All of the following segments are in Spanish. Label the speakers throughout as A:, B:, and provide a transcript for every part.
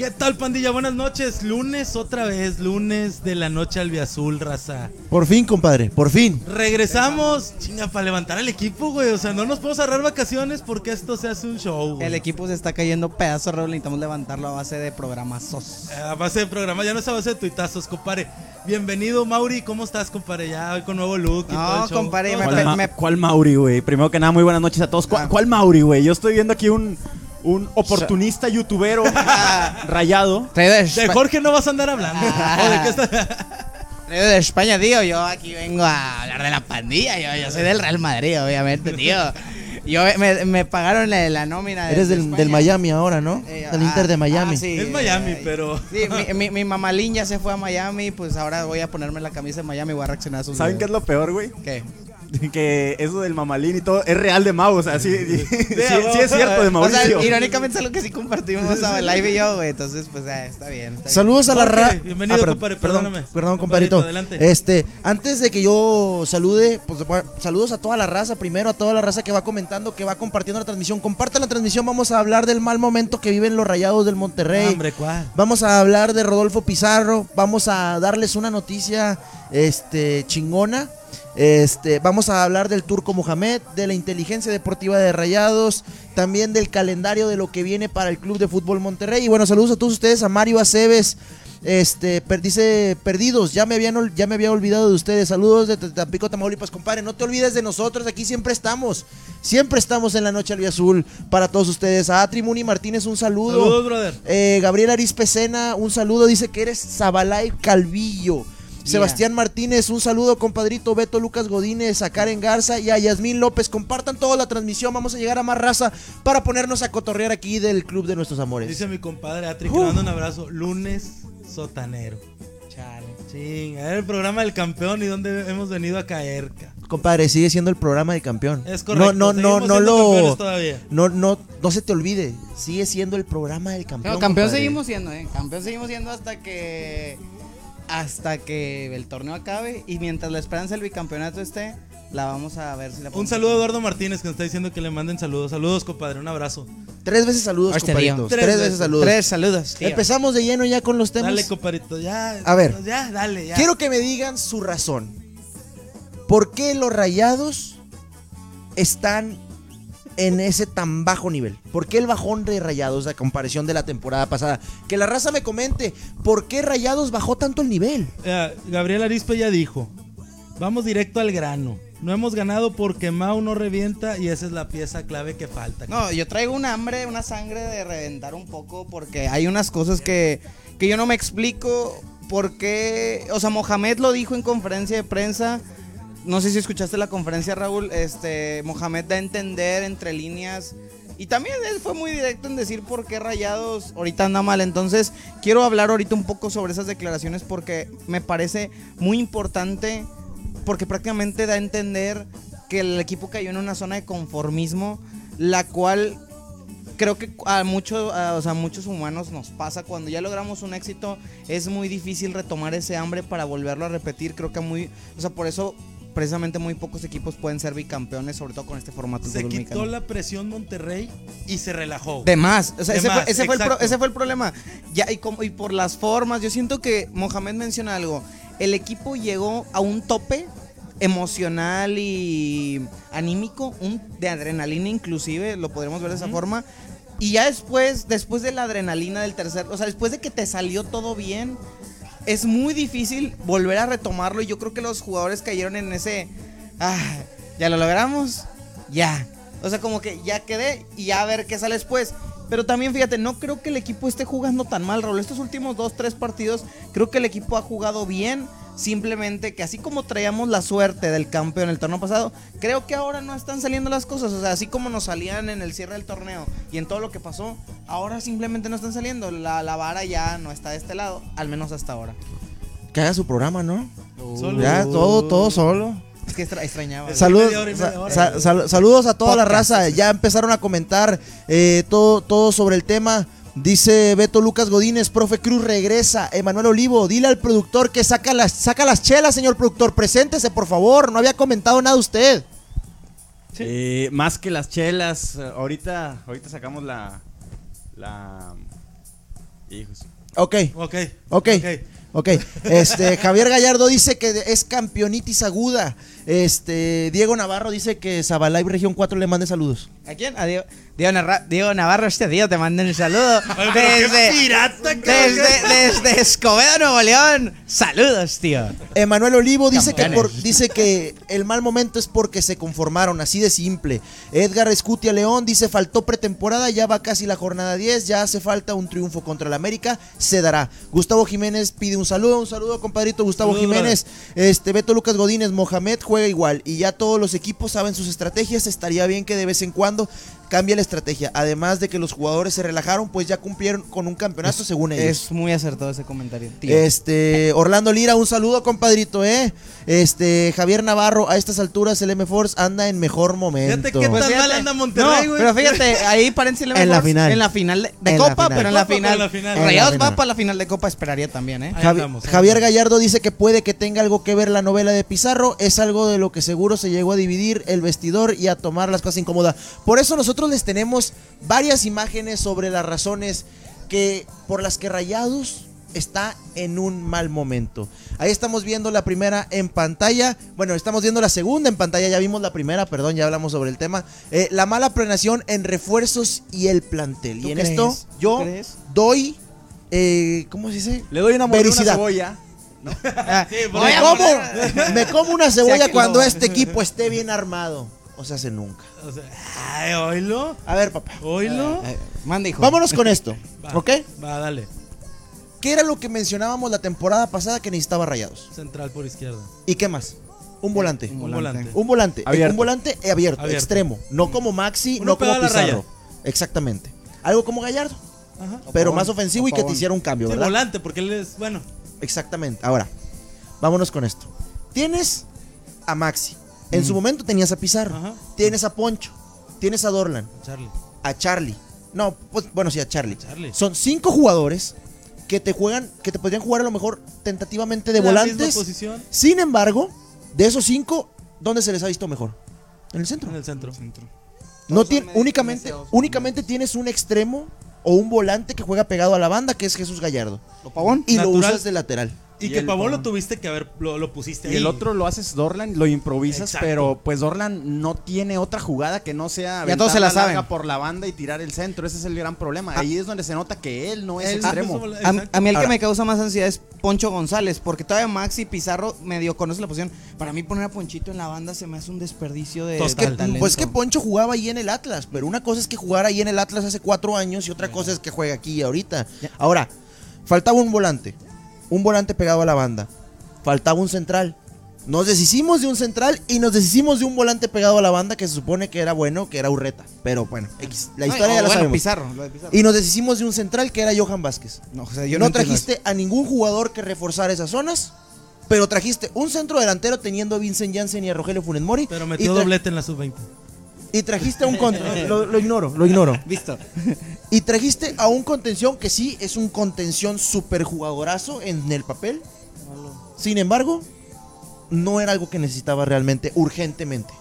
A: ¿Qué tal, pandilla? Buenas noches. Lunes otra vez, lunes de la noche albiazul, raza.
B: Por fin, compadre, por fin.
A: Regresamos, chinga, para levantar al equipo, güey. O sea, no nos podemos agarrar vacaciones porque esto se hace un show, güey.
C: El equipo se está cayendo pedazos, Raúl. Necesitamos levantarlo a base de programazos.
A: A base de programa, ya no es a base de tuitazos, compadre. Bienvenido, Mauri. ¿Cómo estás, compadre? Ya hoy con nuevo look y
C: No,
A: todo el show.
C: compadre,
A: ¿Cómo
C: me-?
D: ¿Cuál,
C: me-
D: Ma- cuál Mauri, güey? Primero que nada, muy buenas noches a todos. ¿Cuál,
C: Ah.
D: cuál Mauri, güey? Yo estoy viendo aquí un, un oportunista youtubero rayado.
C: De,
A: Jorge no vas a andar hablando.
C: Ah.
A: ¿O de qué está-
C: de España, tío. Yo aquí vengo a hablar de la pandilla. Yo, yo soy del Real Madrid, obviamente, tío. Yo me, me pagaron la, la nómina. de-
B: Eres
C: de
B: del,
C: España.
B: del Miami ahora, ¿no?
C: Eh,
B: del
C: ah,
B: Inter de Miami.
C: ah, sí,
A: Es Miami,
C: eh,
A: pero-
C: Sí, mi, mi, mi mamalín ya se fue a Miami. Pues ahora voy a ponerme la camisa de Miami y voy a reaccionar a sus
D: ¿Saben qué es
C: videos.
D: lo peor, güey?
C: ¿Qué?
D: Que eso del mamalín y todo es real de Mau. O sea, sí, sí, sí, sí es cierto de
C: O
D: Mauricio.
C: sea, irónicamente es algo que sí compartimos a live y yo, güey. Entonces, pues eh, está bien. está bien.
B: Saludos a la raza.
A: bienvenido, compadre,
B: Perdón,
A: perdóname.
B: perdón, compadrito.
A: Compadrito, adelante.
B: Este, antes de que yo salude, pues saludos a toda la raza. Primero a toda la raza que va comentando, que va compartiendo la transmisión. Compartan la transmisión. Vamos a hablar del mal momento que viven los rayados del Monterrey.
A: Hombre, ¿cuál?
B: Vamos a hablar de Rodolfo Pizarro. Vamos a darles una noticia este, chingona. Este, vamos a hablar del Turco Mohamed, de la inteligencia deportiva de Rayados, también del calendario de lo que viene para el Club de Fútbol Monterrey. Y bueno, saludos a todos ustedes, a Mario Aceves. Este, per- dice, perdidos, ya me, habían, ya me había olvidado de ustedes. Saludos de Tampico, Tamaulipas, compadre. No te olvides de nosotros, aquí siempre estamos. Siempre estamos en la noche albiazul para todos ustedes. A Trimuni Martínez, un saludo.
A: Saludos, brother.
B: Eh, Gabriel Aris Pecena, un saludo. Dice que eres Zabalay Calvillo. Sebastián Martínez, un saludo, compadrito. Beto Lucas Godínez, a Karen Garza y a Yasmín López. Compartan toda la transmisión. Vamos a llegar a más raza para ponernos a cotorrear aquí del Club de Nuestros Amores.
A: Dice mi compadre Atri que le mando un abrazo. Lunes sotanero.
C: Chale.
A: Ching, a ver el programa del campeón y dónde hemos venido a caer. ca.
B: Compadre, sigue siendo el programa del campeón.
A: Es correcto.
B: No, no, no, no lo. No, no, no se te olvide. Sigue siendo el programa del campeón.
C: No, campeón
B: compadre.
C: seguimos siendo, ¿eh? Campeón seguimos siendo hasta que. Hasta que el torneo acabe. Y mientras la esperanza del bicampeonato esté, la vamos a ver si la
A: Un saludo a Eduardo Martínez que nos está diciendo que le manden saludos. Saludos, compadre. Un abrazo.
B: Tres veces saludos,
C: Este
B: compadritos. Tres,
A: Tres
B: veces
A: veces.
B: saludos.
C: Tres saludos. tío.
B: Empezamos de lleno ya con los temas.
A: Dale, compadrito. Ya.
B: A ver.
A: Ya, dale, ya.
B: Quiero que me digan su razón. ¿Por qué los rayados están en ese tan bajo nivel? ¿Por qué el bajón de rayados a comparación de la temporada pasada? Que la raza me comente, ¿por qué rayados bajó tanto el nivel?
A: Eh, Gabriel Arispe ya dijo. Vamos directo al grano. No hemos ganado porque Mau no revienta y esa es la pieza clave que falta.
C: No, yo traigo un hambre, una sangre de reventar un poco porque hay unas cosas que, que yo no me explico por qué. O sea, Mohamed lo dijo en conferencia de prensa. No sé si escuchaste la conferencia, Raúl. Este, Mohamed da a entender entre líneas. Y también él fue muy directo en decir por qué Rayados ahorita anda mal. Entonces, quiero hablar ahorita un poco sobre esas declaraciones porque me parece muy importante. Porque prácticamente da a entender que el equipo cayó en una zona de conformismo, la cual creo que a, mucho, a- o sea, muchos humanos nos pasa cuando ya logramos un éxito, es muy difícil retomar ese hambre para volverlo a repetir. Creo que muy, o sea, por eso precisamente muy pocos equipos pueden ser bicampeones, sobre todo con este formato
A: Se quitó
C: mexicano.
A: la presión Monterrey y se relajó.
C: De más, o sea,
A: De
C: ese,
A: más,
C: fue, ese, fue el pro-
A: exacto.
C: ese fue el problema. Ya, y, como, y por las formas, yo siento que Mohamed menciona algo. El equipo llegó a un tope emocional y anímico, un, de adrenalina inclusive, lo podremos ver de esa forma. Y ya después, después de la adrenalina del tercer, o sea, después de que te salió todo bien, es muy difícil volver a retomarlo. Y yo creo que los jugadores cayeron en ese, ah, ya lo logramos, ya. O sea, como que ya quedé y ya a ver qué sale después. Pero también fíjate, no creo que el equipo esté jugando tan mal, Raúl. Estos últimos dos, tres partidos, creo que el equipo ha jugado bien. Simplemente que así como traíamos la suerte del campeón el torneo pasado, creo que ahora no están saliendo las cosas. O sea, así como nos salían en el cierre del torneo y en todo lo que pasó, ahora simplemente no están saliendo. La, la vara ya no está de este lado, al menos hasta ahora.
B: Que haga su programa, ¿no?
A: Solo.
B: Ya, todo, todo solo.
C: Es que extra- extrañaba.
B: Saludos, sal- saludos a toda la raza. Ya empezaron a comentar eh, todo, todo sobre el tema. Dice Beto Lucas Godínez, profe Cruz regresa. Emanuel Olivo, dile al productor que saca las, saca las chelas, señor productor. Preséntese, por favor. No había comentado nada usted.
D: Eh, más que las chelas, ahorita, ahorita sacamos la, la, Hijos.
B: Ok,
A: Ok.
B: ok. Ok, este, Javier Gallardo dice que es campeonitis aguda. Este, Diego Navarro dice que Zabalay Región 4 le mande saludos.
C: ¿A quién? A Diego, Diego, Narra- Diego Navarro, este tío, te mando un saludo. Desde,
A: pirata,
C: desde, desde Escobedo, Nuevo León. Saludos, tío.
B: Emanuel Olivo dice que, por- dice que el mal momento es porque se conformaron, así de simple. Edgar Escutia León dice faltó pretemporada, ya va casi la jornada 10, ya hace falta un triunfo contra el América, se dará. Gustavo Jiménez pide un saludo, un saludo compadrito Gustavo
A: Saludo,
B: Jiménez. Este Beto Lucas Godínez, Mohamed juega igual y ya todos los equipos saben sus estrategias, estaría bien que de vez en cuando cambie la estrategia. Además de que los jugadores se relajaron, pues ya cumplieron con un campeonato según ellos.
C: Es muy acertado ese comentario, tío.
B: Este, Orlando Lira, un saludo, compadrito, ¿eh? Este, Javier Navarro, a estas alturas el M-Force anda en mejor momento.
A: Fíjate qué
C: Pues
A: tan
C: fíjate,
A: mal anda Monterrey,
C: no,
A: güey.
C: pero fíjate, ahí paréntesis
B: En la final.
C: En la final de, de
B: En la
C: Copa,
B: final.
C: pero en la
A: Copa,
C: final.
A: pero en la final.
C: Rayados va para la final de Copa, esperaría también, ¿eh?
A: Ahí
B: Javi-
A: ahí
B: Javier. Gallardo dice que puede que tenga algo que ver la novela de Pizarro. Es algo de lo que seguro se llegó a dividir el vestidor y a tomar las cosas incómodas. Por eso nosotros les tenemos varias imágenes sobre las razones que por las que Rayados está en un mal momento. Ahí estamos viendo la primera en pantalla. Bueno, estamos viendo la segunda en pantalla. Ya vimos la primera, perdón, ya hablamos sobre el tema. Eh, la mala planeación en refuerzos y el plantel.
C: ¿Tú
B: Y en
C: crees?
B: esto
C: ¿Tú
B: yo doy, eh, ¿cómo se dice?
D: Le doy una una cebolla.
C: Ah,
A: Sí,
B: Me como,
C: poner-
B: me como una cebolla cuando este equipo esté bien armado. O se hace nunca.
A: O sea, ay, oílo.
B: A ver, papá.
A: Oílo.
C: Eh, Manda, hijo.
B: Vámonos con esto.
A: Va,
B: ¿Ok?
A: Va, dale.
B: ¿Qué era lo que mencionábamos la temporada pasada que necesitaba Rayados?
A: Central por izquierda.
B: ¿Y qué más? Un volante.
C: Un
A: Un
C: volante.
B: Un volante.
D: Abierto.
B: Un volante abierto,
A: Abierto.
B: extremo. No como Maxi,
A: Uno
B: no como. Pizarro. Exactamente. Algo como Gallardo,
A: Ajá.
B: pero más ofensivo y que te hiciera un cambio,
A: Sí,
B: ¿verdad?
A: volante, porque él es, bueno,
B: Exactamente. Ahora, vámonos con esto. Tienes a Maxi. En su momento tenías a Pizarro.
A: Ajá.
B: Tienes a Poncho. Tienes a Dorlan.
A: Charlie.
B: a Charlie. No, pues, bueno, sí, a Charlie.
A: Charlie.
B: Son cinco jugadores que te juegan, que te podrían jugar a lo mejor tentativamente de
A: La misma
B: volantes.
A: posición
B: Sin embargo, de esos cinco, ¿dónde se les ha visto mejor? En el centro.
A: en el centro.
B: No tiene, únicamente, únicamente tienes un extremo o un volante que juega pegado a la banda, que es Jesús Gallardo.
C: ¿Lo pavón?
B: Y lo usas de lateral.
A: Y,
D: Y
A: que Pavón lo tuviste que haber, lo, lo pusiste ahí.
D: Y el otro lo haces Dorlan, lo improvisas,
A: Exacto.
D: pero pues Dorlan no tiene otra jugada que no sea
C: Ya todos se la saben.
D: por la banda y tirar el centro. Ese es el gran problema. Ahí es donde se nota que él no es
A: Él-
D: extremo.
A: Ah,
C: A, mí el
B: Ahora.
C: que me causa más ansiedad es Poncho González, porque todavía Maxi Pizarro medio conoce la posición. Para mí poner a Ponchito en la banda se me hace un desperdicio de de talento.
B: pues que Poncho jugaba ahí en el Atlas, pero una cosa es que jugara ahí en el Atlas hace cuatro años y otra cosa es que juega aquí ahorita. Ahora, faltaba un volante, un volante pegado a la banda, faltaba un central. Nos deshicimos de un central y nos deshicimos de un volante pegado a la banda que se supone que era bueno, que era Urreta. Pero bueno, X, la
C: Ay,
B: historia ya la
C: bueno,
B: sabemos.
C: Pizarro, lo de Pizarro.
B: Y nos deshicimos de un central que era Johan Vázquez.
C: no, o sea, yo
B: no,
C: no, entiendo
B: trajiste a ningún jugador que reforzara esas zonas, pero trajiste un centro delantero teniendo a Vincent Janssen y a Rogelio Funes Mori.
A: Pero metió doblete en la sub-20.
B: Y trajiste a un con- lo, lo ignoro, lo ignoro.
C: Visto.
B: Y trajiste a un contención que sí es un contención super jugadorazo en el papel. Sin embargo, no era algo que necesitaba realmente urgentemente.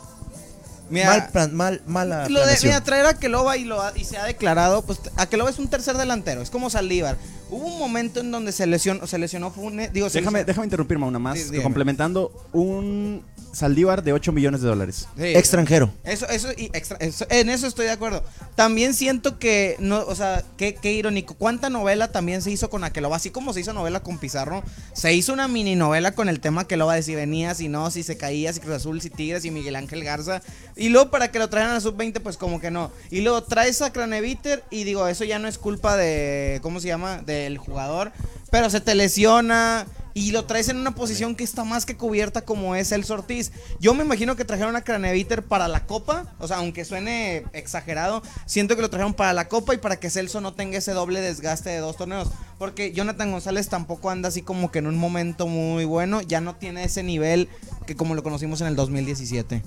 C: Mira,
B: mal, plan- mal, mala
C: lo de, mira, traer a Keloba y, lo ha- y se ha declarado, pues a Keloba es un tercer delantero, es como Saldívar. Hubo un momento en donde se lesionó, se lesionó Funes, digo, se
D: Déjame,
C: lesionó-
D: déjame interrumpirme una más.
C: Sí, dígame.
D: complementando un Saldívar de 8 millones de dólares.
C: Sí.
B: Extranjero.
C: Eso, eso, y extra- eso- en eso estoy de acuerdo. También siento que, no, o sea, qué, qué irónico. ¿Cuánta novela también se hizo con Aqueloba? Así como se hizo novela con Pizarro, se hizo una mini novela con el tema Aqueloba de si venía, si no, si se caía, si Cruz Azul, si Tigres, y Miguel Ángel Garza. Y luego para que lo traigan a la sub-20, pues como que no. Y luego traes a Craneviter y digo, eso ya no es culpa de, ¿cómo se llama? Del jugador. Pero se te lesiona. Y lo traes en una posición que está más que cubierta como es el Ortiz. Yo me imagino que trajeron a Craneviter para la Copa. O sea, aunque suene exagerado, siento que lo trajeron para la Copa y para que Celso no tenga ese doble desgaste de dos torneos. Porque Jonathan González tampoco anda así como que en un momento muy bueno. Ya no tiene ese nivel que como lo conocimos en el 2017.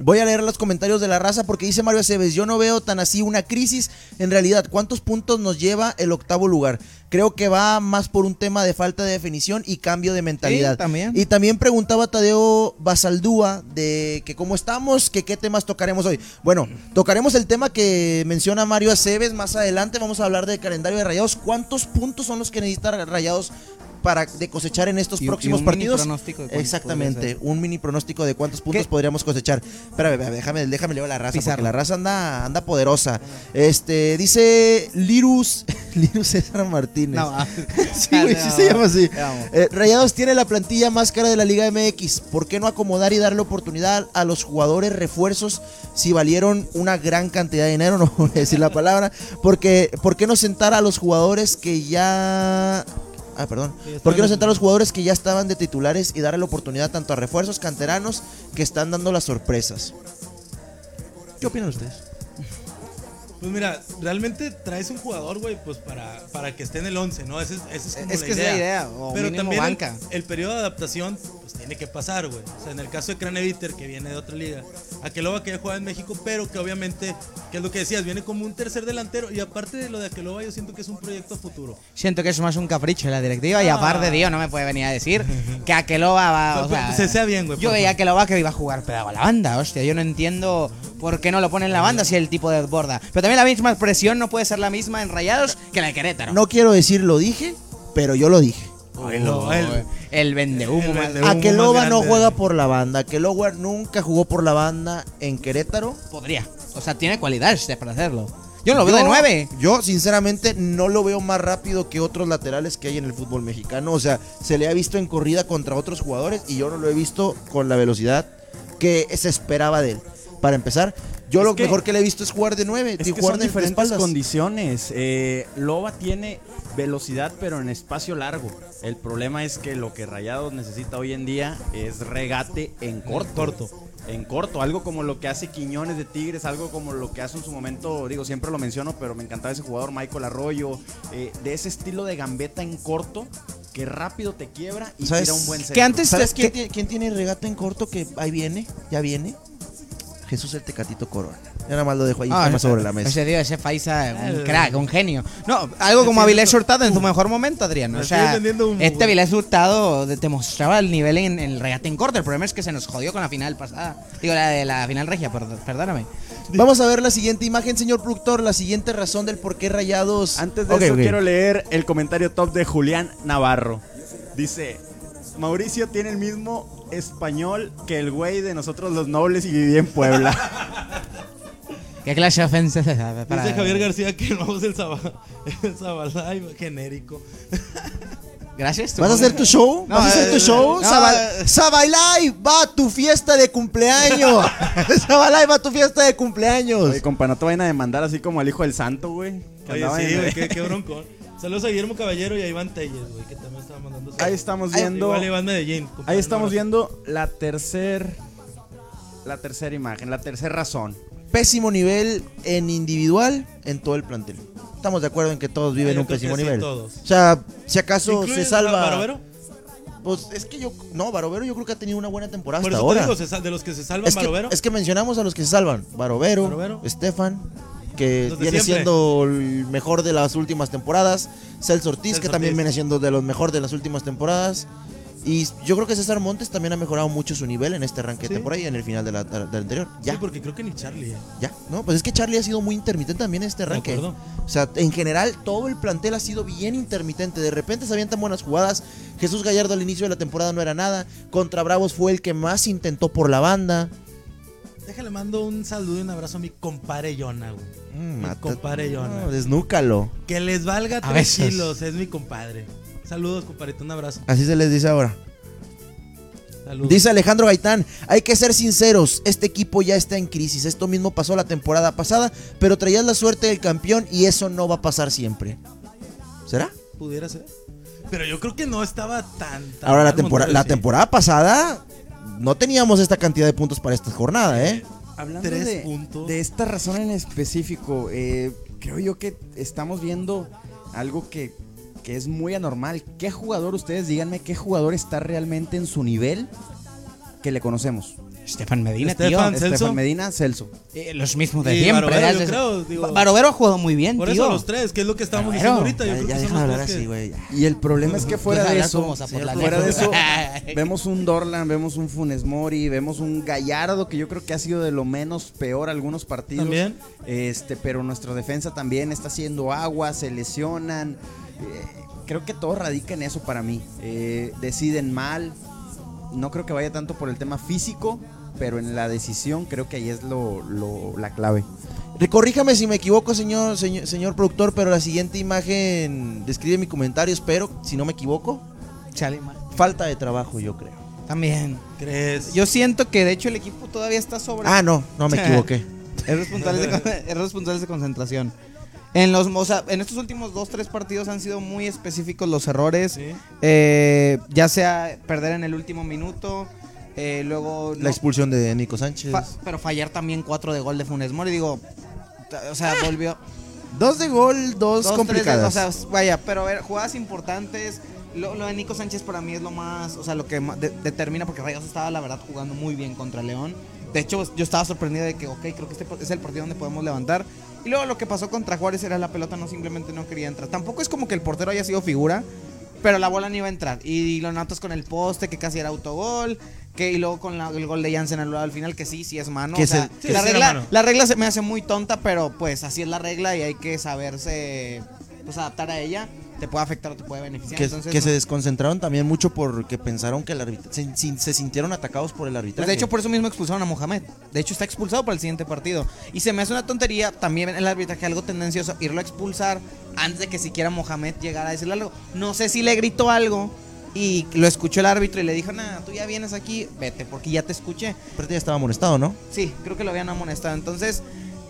B: Voy a leer los comentarios de la raza porque dice Mario Aceves, yo no veo tan así una crisis. En realidad, ¿cuántos puntos nos lleva el octavo lugar? Creo que va más por un tema de falta de definición y cambio de mentalidad.
C: Sí, también.
B: Y también preguntaba Tadeo Basaldúa de que cómo estamos, que qué temas tocaremos hoy. Bueno, tocaremos el tema que menciona Mario Aceves más adelante. Vamos a hablar del calendario de Rayados. ¿Cuántos puntos son los que necesita Rayados para de cosechar en estos
C: Y- y
B: próximos
C: un mini
B: partidos?
C: pronóstico de
B: Exactamente, un mini pronóstico de cuántos puntos
C: ¿Qué?
B: podríamos cosechar. Espérame, déjame, déjame leer la raza,
C: Pizarro.
B: porque la raza anda, anda poderosa. Este, dice Lirus, Lirus César Martínez.
C: No, ah.
B: Sí, güey, sí se llama así. Eh, Rayados tiene la plantilla más cara de la Liga MX. ¿Por qué no acomodar y darle oportunidad a los jugadores refuerzos si valieron una gran cantidad de dinero? No voy a decir la palabra. Porque, ¿Por qué no sentar a los jugadores que ya... Ah, perdón. ¿Por qué no sentar a los jugadores que ya estaban de titulares y darle la oportunidad tanto a refuerzos canteranos que están dando las sorpresas? ¿Qué opinan ustedes?
A: Pues mira, realmente traes un jugador, güey, pues para, para que esté en el 11, ¿no? Esa es, esa es como
C: Es
A: la
C: que es
A: idea.
C: la idea, o
A: Pero también el-
C: banca.
A: El, periodo de adaptación, tiene que pasar, güey. O sea, en el caso de Craneviter, que viene de otra liga, Aqueloba que ya juega en México, pero que obviamente, que es lo que decías, viene como un tercer delantero. Y aparte de lo de Aqueloba, yo siento que es un proyecto futuro.
C: Siento que es más un capricho de la directiva y
A: Ah.
C: aparte, tío, no me puede venir a decir que Aqueloba va. O
A: Pues,
C: sea,
A: se sea bien, güey,
C: Yo veía. Aqueloba que iba a jugar pedago a la banda, hostia. Yo no entiendo por qué no lo pone en la banda si el tipo de borda. Pero también la misma presión no puede ser la misma en Rayados que la de Querétaro.
B: No quiero decir lo dije, pero yo lo dije.
A: No,
C: El vendehumo.
A: El vendehumo.
B: Aqueloba
A: más
B: no juega por la banda. Aqueloba nunca jugó por la banda en Querétaro.
C: Podría. O sea, tiene cualidades para hacerlo. Yo no lo veo de nueve.
B: Yo, sinceramente, no lo veo más rápido que otros laterales que hay en el fútbol mexicano. O sea, se le ha visto en corrida contra otros jugadores y yo no lo he visto con la velocidad que se esperaba de él. Para empezar, yo
D: Es
B: lo
D: que-
B: mejor que le he visto es jugar de nueve,
D: Es
B: y
D: que
B: jugar
D: son
B: de
D: diferentes
B: espaldas.
D: condiciones. Eh, Loba tiene velocidad, pero en espacio largo. El problema es que lo que Rayados necesita hoy en día es regate en corto.
A: corto.
D: En corto, algo como lo que hace Quiñones de Tigres, algo como lo que hace en su momento, digo, siempre lo menciono, pero me encantaba ese jugador, Michael Arroyo, eh, de ese estilo de gambeta en corto, que rápido te quiebra y
B: ¿Sabes
D: tira un buen
C: que
D: centro.
C: antes-
B: ¿Sabes
C: que-
B: quién, tiene- quién tiene regata en corto que ahí viene? Ya viene. Jesús el Tecatito Corona. Ya nada más lo dejo ahí
C: Ah,
B: sobre la mesa.
C: Ese tío, ese Faiza, un crack, un genio. No, algo como Avilés Hurtado en su mejor momento, Adrián. O sea, este. Avilés Hurtado te mostraba el nivel en, en el regate en corto. El problema es que se nos jodió con la final pasada. Digo, la de la final regia, perd- perdóname.
B: Vamos a ver la siguiente imagen, señor productor. La siguiente razón del por qué rayados.
D: Antes de eso quiero leer el comentario top de Julián Navarro. Dice, Mauricio tiene el mismo español que el güey de nosotros los nobles y vivía en Puebla.
C: ¿Qué clase de ofensa es esa? Para-
A: Dice Javier García que no es el Zaba- el Zabalay genérico.
C: Gracias. tú.
B: ¿Vas a hacer tu show?
C: No,
B: ¿Vas a hacer tu
C: eh,
B: show?
C: no, eh.
B: Sabalay, va a tu fiesta de cumpleaños. Sabalay, va a tu fiesta de cumpleaños.
D: Oye, compa, no te vayan a demandar así como al hijo del santo, güey.
A: Oye, sí,
D: en-
A: güey, qué, qué broncón. Saludos a Guillermo Caballero y a Iván Telles, güey, que también estaba mandando
D: Ahí
A: saludos.
D: estamos
A: Ay,
D: viendo...
A: Igual Iván Medellín. compadre,
D: Ahí estamos viendo la tercer... La tercera imagen, la tercera razón.
B: Pésimo nivel en individual en todo el plantel. Estamos de acuerdo en que todos viven
A: yo
B: un
A: creo
B: pésimo
A: que sí,
B: nivel.
A: todos.
B: O sea, si acaso se
A: ¿Incluyes
B: salva.
A: Barovero?
B: Pues es que yo. No, Barovero yo creo que ha tenido una buena temporada
A: Por
B: hasta
A: eso
B: ahora.
A: te digo, se sal- de los que se salvan
B: es, que,
A: Barovero.
B: es que mencionamos a los que se salvan: Barovero,
A: Barovero.
B: Estefan, que
A: de
B: viene
A: siempre.
B: siendo el mejor de las últimas temporadas. Celso Ortiz,
A: Celso
B: que también
A: Ortiz.
B: viene siendo de los mejores de las últimas temporadas. Y yo creo que César Montes también ha mejorado mucho su nivel en este arranque de
A: Sí.
B: temporada y en el final de la, de la anterior. Ya,
A: Sí, porque creo que ni Charlie. eh.
B: ya. No, pues es que Charlie ha sido muy intermitente también en este
A: De
B: arranque.
A: acuerdo.
B: O sea, en general todo el plantel ha sido bien intermitente. De repente se avientan buenas jugadas. Jesús Gallardo al inicio de la temporada no era nada. Contra Bravos fue el que más intentó por la banda.
A: Déjale, mando un saludo y un abrazo a mi compadre Yona, güey.
B: Mm,
A: Mi compadre Yona.
B: No, desnúcalo.
A: Que les valga
C: A
A: tres kilos, es mi compadre. Saludos, compadrito, un abrazo.
B: Así se les dice ahora.
A: Saludos.
B: Dice Alejandro Gaitán, hay que ser sinceros, este equipo ya está en crisis. Esto mismo pasó la temporada pasada, pero traías la suerte del campeón y eso no va a pasar siempre. ¿Será?
A: Pudiera ser. Pero yo creo que no estaba tan. tan
B: Ahora la, tempora-
A: Monterrey,
B: la
A: sí.
B: temporada pasada no teníamos esta cantidad de puntos para esta jornada, ¿eh?
D: Hablando
A: Tres
D: de,
A: puntos.
D: de esta razón en específico, eh, creo yo que estamos viendo algo que, que es muy anormal. ¿Qué jugador, ustedes díganme, qué jugador está realmente en su nivel? Que que le conocemos.
C: Estefan Medina,
A: Estefan,
C: tío.
A: Celso.
D: Estefan Medina, Celso.
C: Eh, los mismos de
A: Y
C: siempre.
A: Barovero,
C: ¿verdad?
A: yo creo, digo.
C: Barovero ha jugado muy bien,
A: Por
C: tío.
A: eso los tres, que es lo que estábamos
C: Claro.
A: diciendo ahorita. Yo
B: Ya,
A: creo
B: ya
A: que
B: deja de hablar así, güey.
D: Y el problema es que fuera de eso, fuera de eso, vemos un Dorlan, vemos un Funes Mori, vemos un Gallardo que yo creo que ha sido de lo menos peor algunos partidos.
A: También.
D: Este, pero nuestra defensa también está haciendo agua, se lesionan. Eh, creo que todo radica en eso para mí. Eh, deciden mal. No creo que vaya tanto por el tema físico, pero en la decisión creo que ahí es lo, lo- la clave.
B: Corríjame si me equivoco, señor, señor, señor productor, pero la siguiente imagen describe mi comentario, espero, si no me equivoco.
C: Chale.
B: Falta de trabajo, yo creo.
C: También.
A: ¿Crees?
C: Yo siento que de hecho el equipo todavía está sobre.
B: Ah, no, no me equivoqué.
C: Es responsable de, concentración. En los, o sea, en estos últimos dos, tres partidos han sido muy específicos los errores.
A: Sí.
C: Eh, ya sea perder en el último minuto, eh, luego
B: La
C: no-
B: expulsión de Nico Sánchez.
C: fa- pero fallar también cuatro de gol de Funes Mori. Digo, o sea, volvió.
B: Dos de gol, dos,
C: dos,
B: complicadas.
C: tres de- o sea, vaya, pero a ver, jugadas importantes. Lo, lo de Nico Sánchez para mí es lo más, o sea, lo que de- determina, porque Rayos estaba, la verdad, jugando muy bien contra León. De hecho, yo estaba sorprendido de que, ok, creo que este es el partido donde podemos levantar. Y luego lo que pasó contra Juárez era la pelota no simplemente no quería entrar. Tampoco es como que el portero haya sido figura, pero la bola no iba a entrar. Y lo notas con el poste, que casi era autogol. Que, y luego con la- el gol de Jansen anulado al final, que sí, sí es mano. O sea, la, regla,
A: mano.
C: la regla se me hace muy tonta, pero pues así es la regla y hay que saberse pues, adaptar a ella. Te puede afectar o te puede beneficiar.
B: que,
C: Entonces,
B: que
C: no-
B: se desconcentraron también mucho porque pensaron que el árbitro se, sin- se sintieron atacados por el
C: Pues
B: arbitraje.
C: de hecho, por eso mismo expulsaron a Mohamed. De hecho, está expulsado para el siguiente partido. Y se me hace una tontería también el arbitraje algo tendencioso irlo a expulsar antes de que siquiera Mohamed llegara a decirle algo. No sé si le gritó algo y lo escuchó el árbitro y le dijo, nah, tú ya vienes aquí, vete, porque ya te escuché.
B: Pero ya estaba amonestado, ¿no?
C: Sí, creo que lo habían amonestado. Entonces,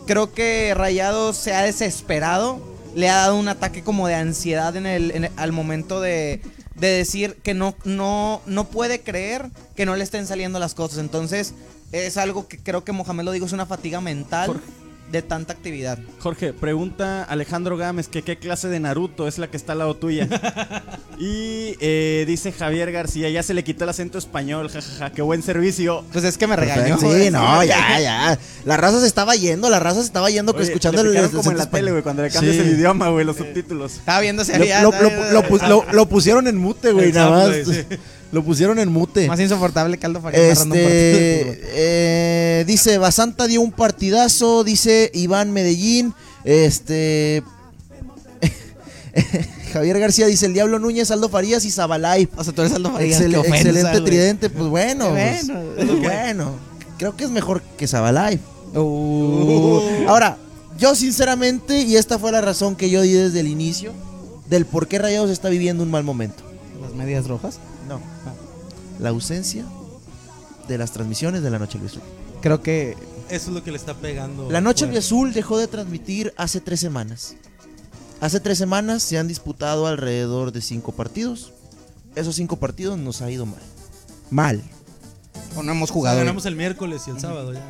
C: creo que Rayado se ha desesperado. Le ha dado un ataque como de ansiedad en el, en el- al momento de, de decir que no, no, no puede creer que no le estén saliendo las cosas. Entonces, es algo que creo que Mohamed lo digo, es una fatiga mental
D: Jorge.
C: De tanta actividad.
D: Jorge, pregunta Alejandro Gámez que qué clase de Naruto es la que está al lado tuya. y eh, dice Javier García, ya se le quitó el acento español, jajaja, qué buen servicio.
C: Pues es que me regañó.
B: Perfecto. Sí, no, ya, ya. La raza se estaba yendo, la raza se estaba yendo
D: Oye,
B: escuchando
D: le
B: el,
D: como en la tele, güey, cuando le cambias
B: Sí.
D: el idioma, güey, los subtítulos.
C: Estaba viéndose
B: Lo,
C: allá,
B: lo- lo- lo pus- lo- lo pusieron en mute, güey, nada más.
A: sí.
B: Lo pusieron en mute.
C: Más insoportable Caldo fútbol.
B: Este, eh, dice, Basanta dio un partidazo, dice Iván Medellín, este... Javier García dice, el Diablo Núñez, Aldo Farías y Zabalay.
C: O sea, tú eres Aldo Farías.
B: Excel-
C: ofensa,
B: excelente tridente, pues bueno, pues,
C: bueno.
B: pues bueno. Creo que es mejor que Zabalay.
C: Uh.
B: Ahora, yo sinceramente, y esta fue la razón que yo di desde el inicio, del por qué Rayados está viviendo un mal momento.
C: Las medias rojas.
B: No. La ausencia de las transmisiones de la Noche Azul.
C: Creo que
A: Eso es lo que le está pegando.
B: La Noche
A: fuerte.
B: Azul dejó de transmitir hace tres semanas. Hace tres semanas se han disputado alrededor de cinco partidos. Esos cinco partidos nos ha ido mal. Mal.
C: o no hemos
A: O sea,
C: jugado.
A: ganamos el miércoles y el sábado ya.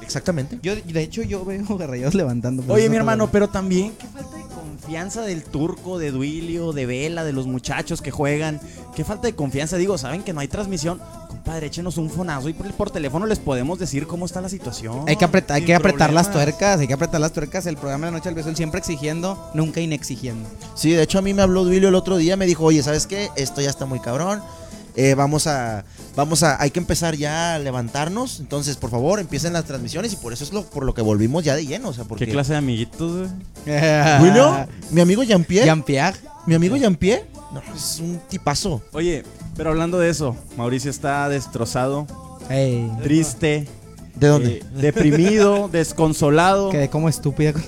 B: Exactamente.
C: Yo, de hecho, yo veo a Rayados levantando.
D: Oye, mi
C: no
D: hermano, pero también, qué falta de confianza del turco, de Duilio, de Vela, de los muchachos que juegan. Qué falta de confianza. Digo, saben que no hay transmisión. Compadre, échenos un fonazo y por, por teléfono les podemos decir cómo está la situación.
C: Hay que, apretar, hay que apretar las tuercas, hay que apretar las tuercas. El programa de Noche al Beso siempre exigiendo, nunca inexigiendo.
B: Sí, de hecho a mí me habló Duilio el otro día, me dijo, oye, ¿sabes qué? Esto ya está muy cabrón. Eh, vamos a, vamos a, hay que empezar ya a levantarnos. Entonces, por favor, empiecen las transmisiones y por eso es lo, por lo que volvimos ya de lleno. O sea, porque
D: ¿Qué clase de amiguitos, güey?
B: Duilio, mi amigo Jean-Pierre,
C: Jean-Pierre.
B: mi amigo Jean-Pierre, no, es un tipazo.
D: Oye, pero hablando de eso, Mauricio está destrozado,
C: Ey,
B: ¿De
D: triste,
B: Eh, dónde?
D: eh, deprimido, desconsolado.
C: quedé como estúpida.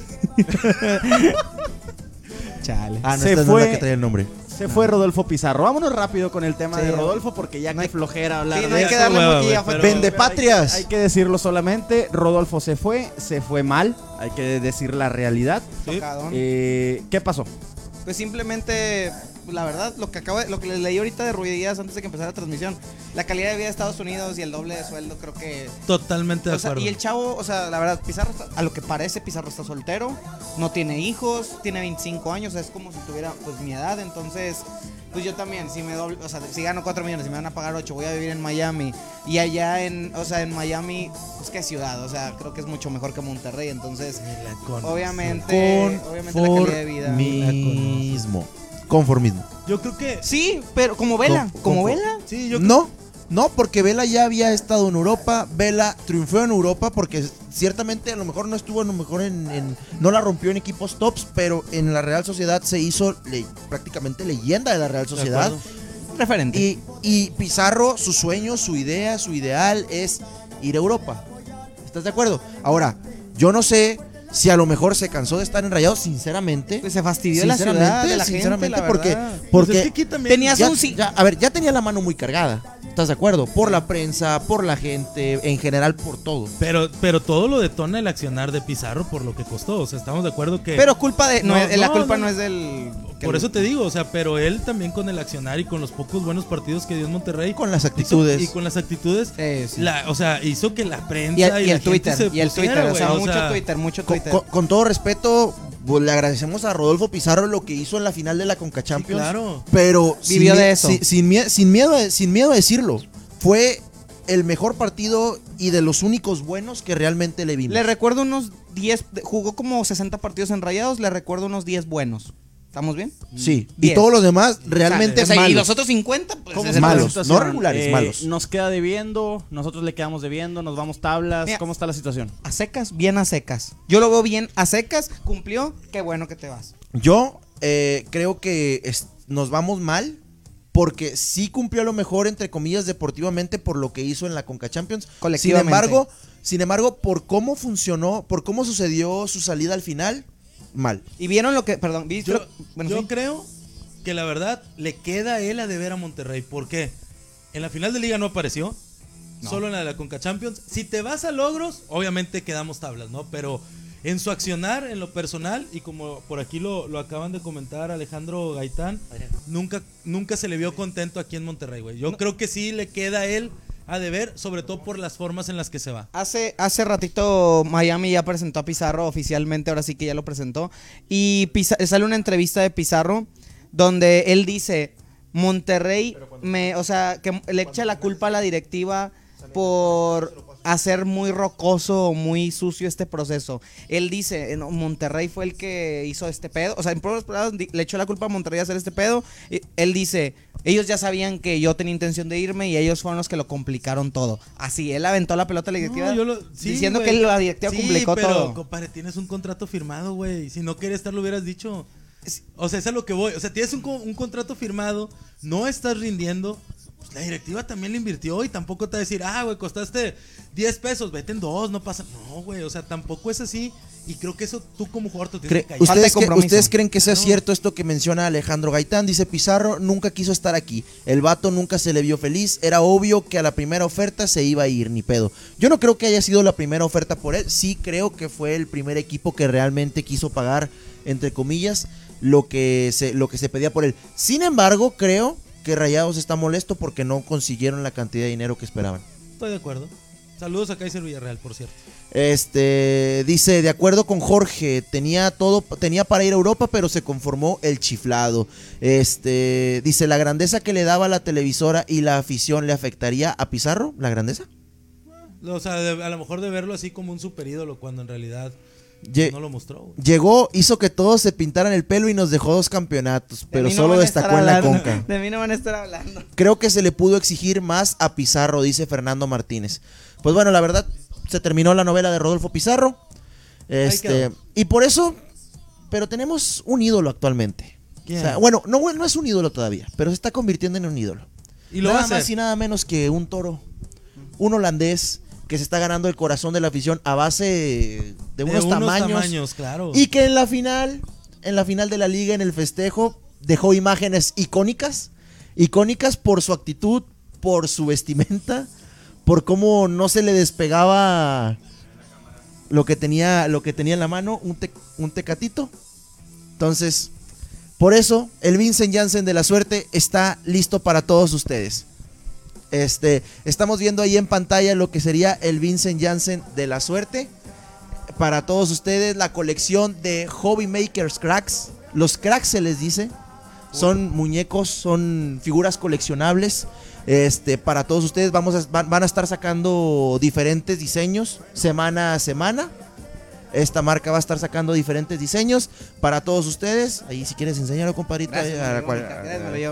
C: Chale.
B: ah, no,
D: se
B: esta no es
D: fue-
B: la que trae el nombre.
D: Se fue Rodolfo Pizarro. Vámonos rápido con el tema
C: Sí,
D: de Rodolfo porque ya
C: no
D: que
C: hay-
D: flojera hablar
C: Sí, no
D: de
C: hay
D: eso.
A: hueva, güey, pero-.
B: Vende patrias.
D: Hay, que decirlo solamente. Rodolfo se fue, se fue mal. Hay que decir la realidad.
A: Sí.
D: Eh, ¿Qué pasó?
C: Pues simplemente, la verdad, lo que acabo de- lo que les leí ahorita de Ruidías antes de que empezara la transmisión, la calidad de vida de Estados Unidos y el doble de sueldo, creo que
A: Totalmente de
C: O sea,
A: acuerdo.
C: y el chavo, o sea, la verdad, Pizarro, está- a lo que parece, Pizarro está soltero. no tiene hijos, tiene 25 años, es como si tuviera pues mi edad, entonces pues yo también, si me doble, o sea, si gano 4 millones y me van a pagar 8, voy a vivir en Miami y allá en, o sea, en Miami, pues qué ciudad, o sea, creo que es mucho mejor que Monterrey, entonces obviamente, obviamente la calidad de vida.
B: Conformismo. Conformismo.
A: Yo creo que.
C: Sí, pero como Vela,
B: Con-
C: como Vela.
A: Sí, yo creo
B: No, no, porque Vela ya había estado en Europa. Vela triunfó en Europa porque ciertamente a lo mejor no estuvo a lo mejor en, en- no la rompió en equipos tops, pero en la Real Sociedad se hizo le- prácticamente leyenda de la Real Sociedad.
C: Referente.
B: Y, y Pizarro, su sueño, su idea, su ideal es ir a Europa. ¿Estás de acuerdo? Ahora, yo no sé si a lo mejor se cansó de estar en Rayados, sinceramente.
C: Pues se fastidió de la ciudad, de la gente,
B: sinceramente,
C: la
B: porque, porque
A: Pues es que aquí también.
C: Tenías
B: ya-
C: un sí-
B: ya- a ver, ya tenía la mano muy cargada. ¿Estás de acuerdo? Por la prensa, por la gente, en general por todo.
A: Pero, pero todo lo detona el accionar de Pizarro por lo que costó. O sea, estamos de acuerdo que.
C: Pero culpa de. No, la culpa
A: no.
C: no, es del.
A: Por eso te digo, o sea, pero él también con el accionar y con los pocos buenos partidos que dio en Monterrey.
B: Con las
A: hizo-
B: actitudes.
A: y con las actitudes.
C: Sí, sí.
A: La, o sea, hizo que la prensa
C: Y
A: y,
C: el, y
A: la
C: el Twitter.
A: se
C: Y el
A: pusiera,
C: Twitter. O sea, mucho Twitter, mucho Twitter.
B: con- con todo respeto, pues, le agradecemos a Rodolfo Pizarro lo que hizo en la final de la Conca
A: Sí,
B: Champions.
A: claro.
B: Pero
C: Vivió
B: sin,
C: de eso.
B: Sin, sin sin miedo, a- sin miedo a decirlo, fue el mejor partido y de los únicos buenos que realmente le vimos.
C: Le recuerdo unos 10. Jugó como 60 partidos en rayados. Le recuerdo unos 10 buenos. ¿Estamos bien?
B: sí, y todos los demás realmente
C: O sea,
B: malos.
C: y los otros 50, pues
D: ¿Cómo
C: es
D: está la
B: malos, no regulares,
D: Eh,
B: malos.
D: Nos queda debiendo, nosotros le quedamos debiendo, nos vamos tablas.
C: Mira.
D: ¿Cómo está la situación?
C: A secas, bien a secas. Yo lo veo bien a secas. Cumplió. Qué bueno que te vas.
B: Yo eh, creo que es- nos vamos mal porque sí cumplió a lo mejor, entre comillas, deportivamente por lo que hizo en la Conca Champions. Sin embargo, sin embargo, por cómo funcionó, por cómo sucedió su salida al final, mal.
C: Y vieron lo que. Perdón, ¿viste?
A: Yo,
C: lo- bueno,
A: yo
C: sí.
A: creo que la verdad le queda a él a deber a Monterrey. ¿Por qué? En la final de liga no apareció. Solo en la de la Conca Champions. Si te vas a logros, obviamente quedamos tablas, ¿no? Pero en su accionar, en lo personal, y como por aquí lo, lo acaban de comentar Alejandro Gaitán, nunca, nunca se le vio contento aquí en Monterrey, güey. Yo creo que sí le queda a él a deber, sobre todo por las formas en las que se va.
C: Hace, hace ratito Miami ya presentó a Pizarro oficialmente, ahora sí que ya lo presentó. Y sale una entrevista de Pizarro donde él dice, Monterrey, me, o sea, que le echa la culpa a la directiva por hacer muy rocoso o muy sucio este proceso. Él dice, eh, no, Monterrey fue el que hizo este pedo, o sea, en di- le echó la culpa a Monterrey de hacer este pedo. Y él dice, ellos ya sabían que yo tenía intención de irme y ellos fueron los que lo complicaron todo. Así, él aventó la pelota a la directiva
A: No, yo lo- sí,
C: diciendo
A: güey.
C: que la directiva
A: Sí,
C: complicó
A: pero,
C: todo.
A: compadre, tienes un contrato firmado, güey. Si no querías estar, lo hubieras dicho. O sea, es a lo que voy. O sea, tienes un, un contrato firmado, no estás rindiendo. Pues la directiva también le invirtió y tampoco te va a decir, ah, güey, costaste 10 pesos, vete en dos, no pasa. No, güey, o sea, tampoco es así. Y creo que eso tú como jugador te tienes que callar.
B: ¿Ustedes, que-
C: compromiso.
B: ¿Ustedes creen que sea
A: No.
B: cierto esto que menciona Alejandro Gaitán? Dice Pizarro nunca quiso estar aquí. El vato nunca se le vio feliz. Era obvio que a la primera oferta se iba a ir, ni pedo. Yo no creo que haya sido la primera oferta por él. Sí creo que fue el primer equipo que realmente quiso pagar, entre comillas, lo que se, lo que se pedía por él. Sin embargo, creo que Rayados está molesto porque no consiguieron la cantidad de dinero que esperaban.
A: Estoy de acuerdo. Saludos a Kaiser Villarreal, por cierto.
B: Este dice, de acuerdo con Jorge, tenía todo, tenía para ir a Europa, pero se conformó el chiflado. Este dice, la grandeza que le daba la televisora y la afición le afectaría a Pizarro, la grandeza.
A: O sea, de- a lo mejor de verlo así como un super ídolo cuando en realidad
B: Lle-
A: no lo mostró.
B: Llegó, hizo que todos se pintaran el pelo y nos dejó dos campeonatos,
C: De
B: pero
C: no
B: solo destacó en la conca.
C: De mí no van a estar hablando.
B: Creo que se le pudo exigir más a Pizarro, dice Fernando Martínez. Pues bueno, la verdad, se terminó la novela de Rodolfo Pizarro. Este, y por eso, pero tenemos un ídolo actualmente.
A: ¿Quién?
B: O sea, bueno, no, no es un ídolo todavía, pero se está convirtiendo en un ídolo.
A: Y lo
B: nada
A: va a
B: más y nada menos que un toro, un holandés que se está ganando el corazón de la afición a base de unos, tamaños,
A: tamaños, claro.
B: y que en la final, en la final de la liga, en el festejo, dejó imágenes icónicas. Icónicas por su actitud, por su vestimenta, por cómo no se le despegaba lo que tenía, lo que tenía en la mano, un, te- un tecatito. Entonces, por eso, el Vincent Janssen de la suerte está listo para todos ustedes. Este, estamos viendo ahí en pantalla lo que sería el Vincent Janssen de la suerte. para todos ustedes la colección de Hobby Makers Cracks. Los cracks se les dice. Son muñecos, son figuras coleccionables. Este, para todos ustedes vamos a- van a estar sacando diferentes diseños semana a semana. Esta marca va a estar sacando diferentes diseños para todos ustedes. Ahí si quieres enseñarlo, compadrito.
C: Gracias,
B: ahí, a la cual-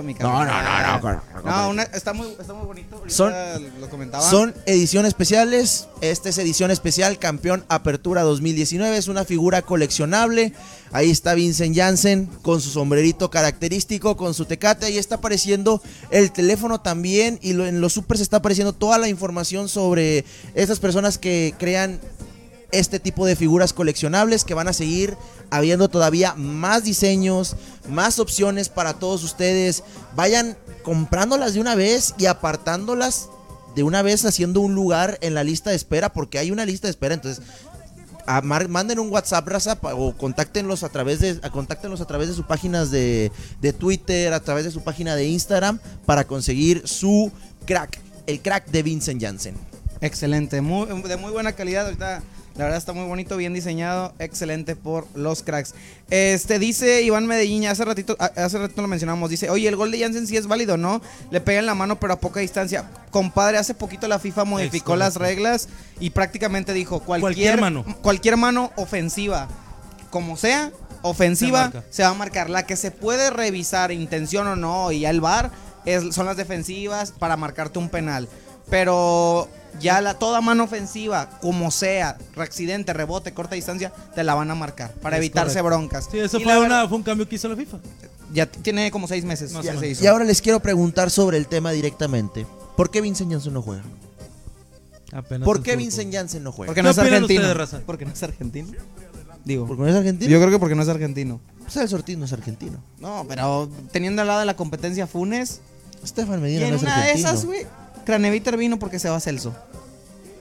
C: mi
B: No, no, no, no,
C: No, una- está, muy, está muy bonito.
B: Son-
C: lo comentaba.
B: Son ediciones especiales. Esta es edición especial Campeón Apertura 2019. Es una figura coleccionable. Ahí está Vincent Janssen con su sombrerito característico, con su tecate. Ahí está apareciendo el teléfono también. Y lo- en los supers está apareciendo toda la información sobre estas personas que crean este tipo de figuras coleccionables que van a seguir habiendo todavía más diseños, más opciones para todos ustedes. Vayan comprándolas de una vez y apartándolas de una vez haciendo un lugar en la lista de espera porque hay una lista de espera, entonces manden un WhatsApp raza o contáctenlos a través de a, contáctenlos a través de sus páginas de, de Twitter, a través de su página de Instagram para conseguir su crack, el crack de Vincent Janssen.
C: Excelente, muy, de muy buena calidad. Ahorita, la verdad está muy bonito, bien diseñado, excelente por los cracks. Este dice Iván Medellín, hace ratito, a- hace ratito lo mencionamos, dice, oye, el gol de Jansen sí es válido, ¿no? Le pega en la mano, pero a poca distancia. Compadre, hace poquito la FIFA modificó las reglas y prácticamente dijo cualquier,
A: Cualquier mano.
C: cualquier mano ofensiva, como sea, ofensiva,
A: Se
C: va a marcar. La que se puede revisar, intención o no, y ya el VAR, es, son las defensivas para marcarte un penal. Pero ya la toda mano ofensiva, como sea, reaccidente, rebote, corta distancia, te la van a marcar para
A: Es
C: evitarse
A: correcto.
C: broncas.
A: Sí, eso
C: Y
A: fue, una, un cambio que hizo la FIFA.
C: Ya tiene como seis meses.
A: Más
C: ya se hizo.
B: Y ahora les quiero preguntar sobre el tema directamente. ¿Por qué Vincent Janssen no juega?
A: Apenas
B: ¿Por qué
A: fútbol.
B: Vincent Janssen no juega?
C: Porque
A: ¿Qué
C: no es argentino.
A: raza?
C: Porque no es argentino. Digo.
B: ¿Porque no es argentino?
C: Yo creo que porque no es argentino.
B: Pues el Ortiz no es argentino.
C: No, pero teniendo al lado de la competencia Funes.
B: Stefan
C: Y
B: Medina
C: en
B: no es
C: una de
B: argentino.
C: esas, güey, Craneviter vino porque se va Celso.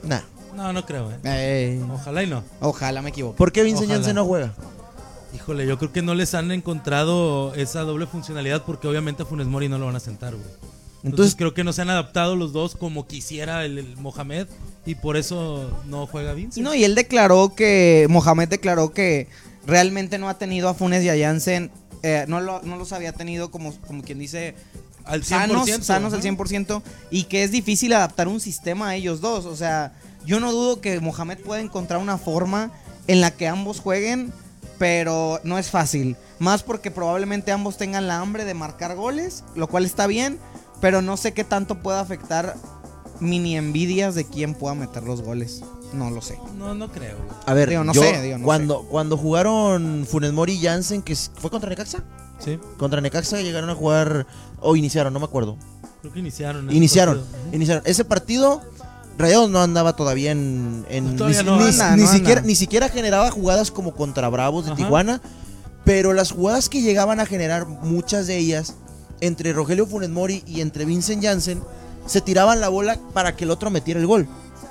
B: Nah.
A: No, no creo, eh. Ojalá y no.
C: Ojalá me equivoque.
B: ¿Por qué Vincent
A: Ojalá.
B: Janssen no juega?
A: Híjole, yo creo que no les han encontrado esa doble funcionalidad porque obviamente a Funes Mori no lo van a sentar, güey. Entonces,
B: Entonces,
A: creo que no se han adaptado los dos como quisiera el, el Mohamed y por eso no juega Vincent.
C: no, y él declaró que, Mohamed declaró que realmente no ha tenido a Funes y a Jansen, eh, no, lo- no los había tenido como, como quien dice,
A: al 100%.
C: sanos, sanos al
A: ajá.
C: 100%, y que es difícil adaptar un sistema a ellos dos. O sea, yo no dudo que Mohamed pueda encontrar una forma en la que ambos jueguen, pero no es fácil. Más porque probablemente ambos tengan la hambre de marcar goles, lo cual está bien, pero no sé qué tanto puede afectar mini envidias de quién pueda meter los goles. No lo sé.
A: No, no creo,
B: a ver,
C: digo, no
B: yo,
C: sé, digo, no
B: cuando, cuando jugaron Funes Mori y Janssen, que fue contra Necaxa,
A: Sí,
B: contra Necaxa llegaron a jugar, o iniciaron, no me acuerdo.
A: creo que iniciaron.
B: Iniciaron,
A: partido.
B: Iniciaron. Ese partido, Rayados no andaba todavía en... en-
A: No, todavía
B: ni,
A: no
B: ni-
C: anda,
B: ni
C: no
B: siquiera,
C: anda.
B: ni siquiera generaba jugadas como contra Bravos de
A: Ajá.
B: Tijuana, pero las jugadas que llegaban a generar, muchas de ellas, entre Rogelio Funes Mori y entre Vincent Janssen, se tiraban la bola para que el otro metiera el gol.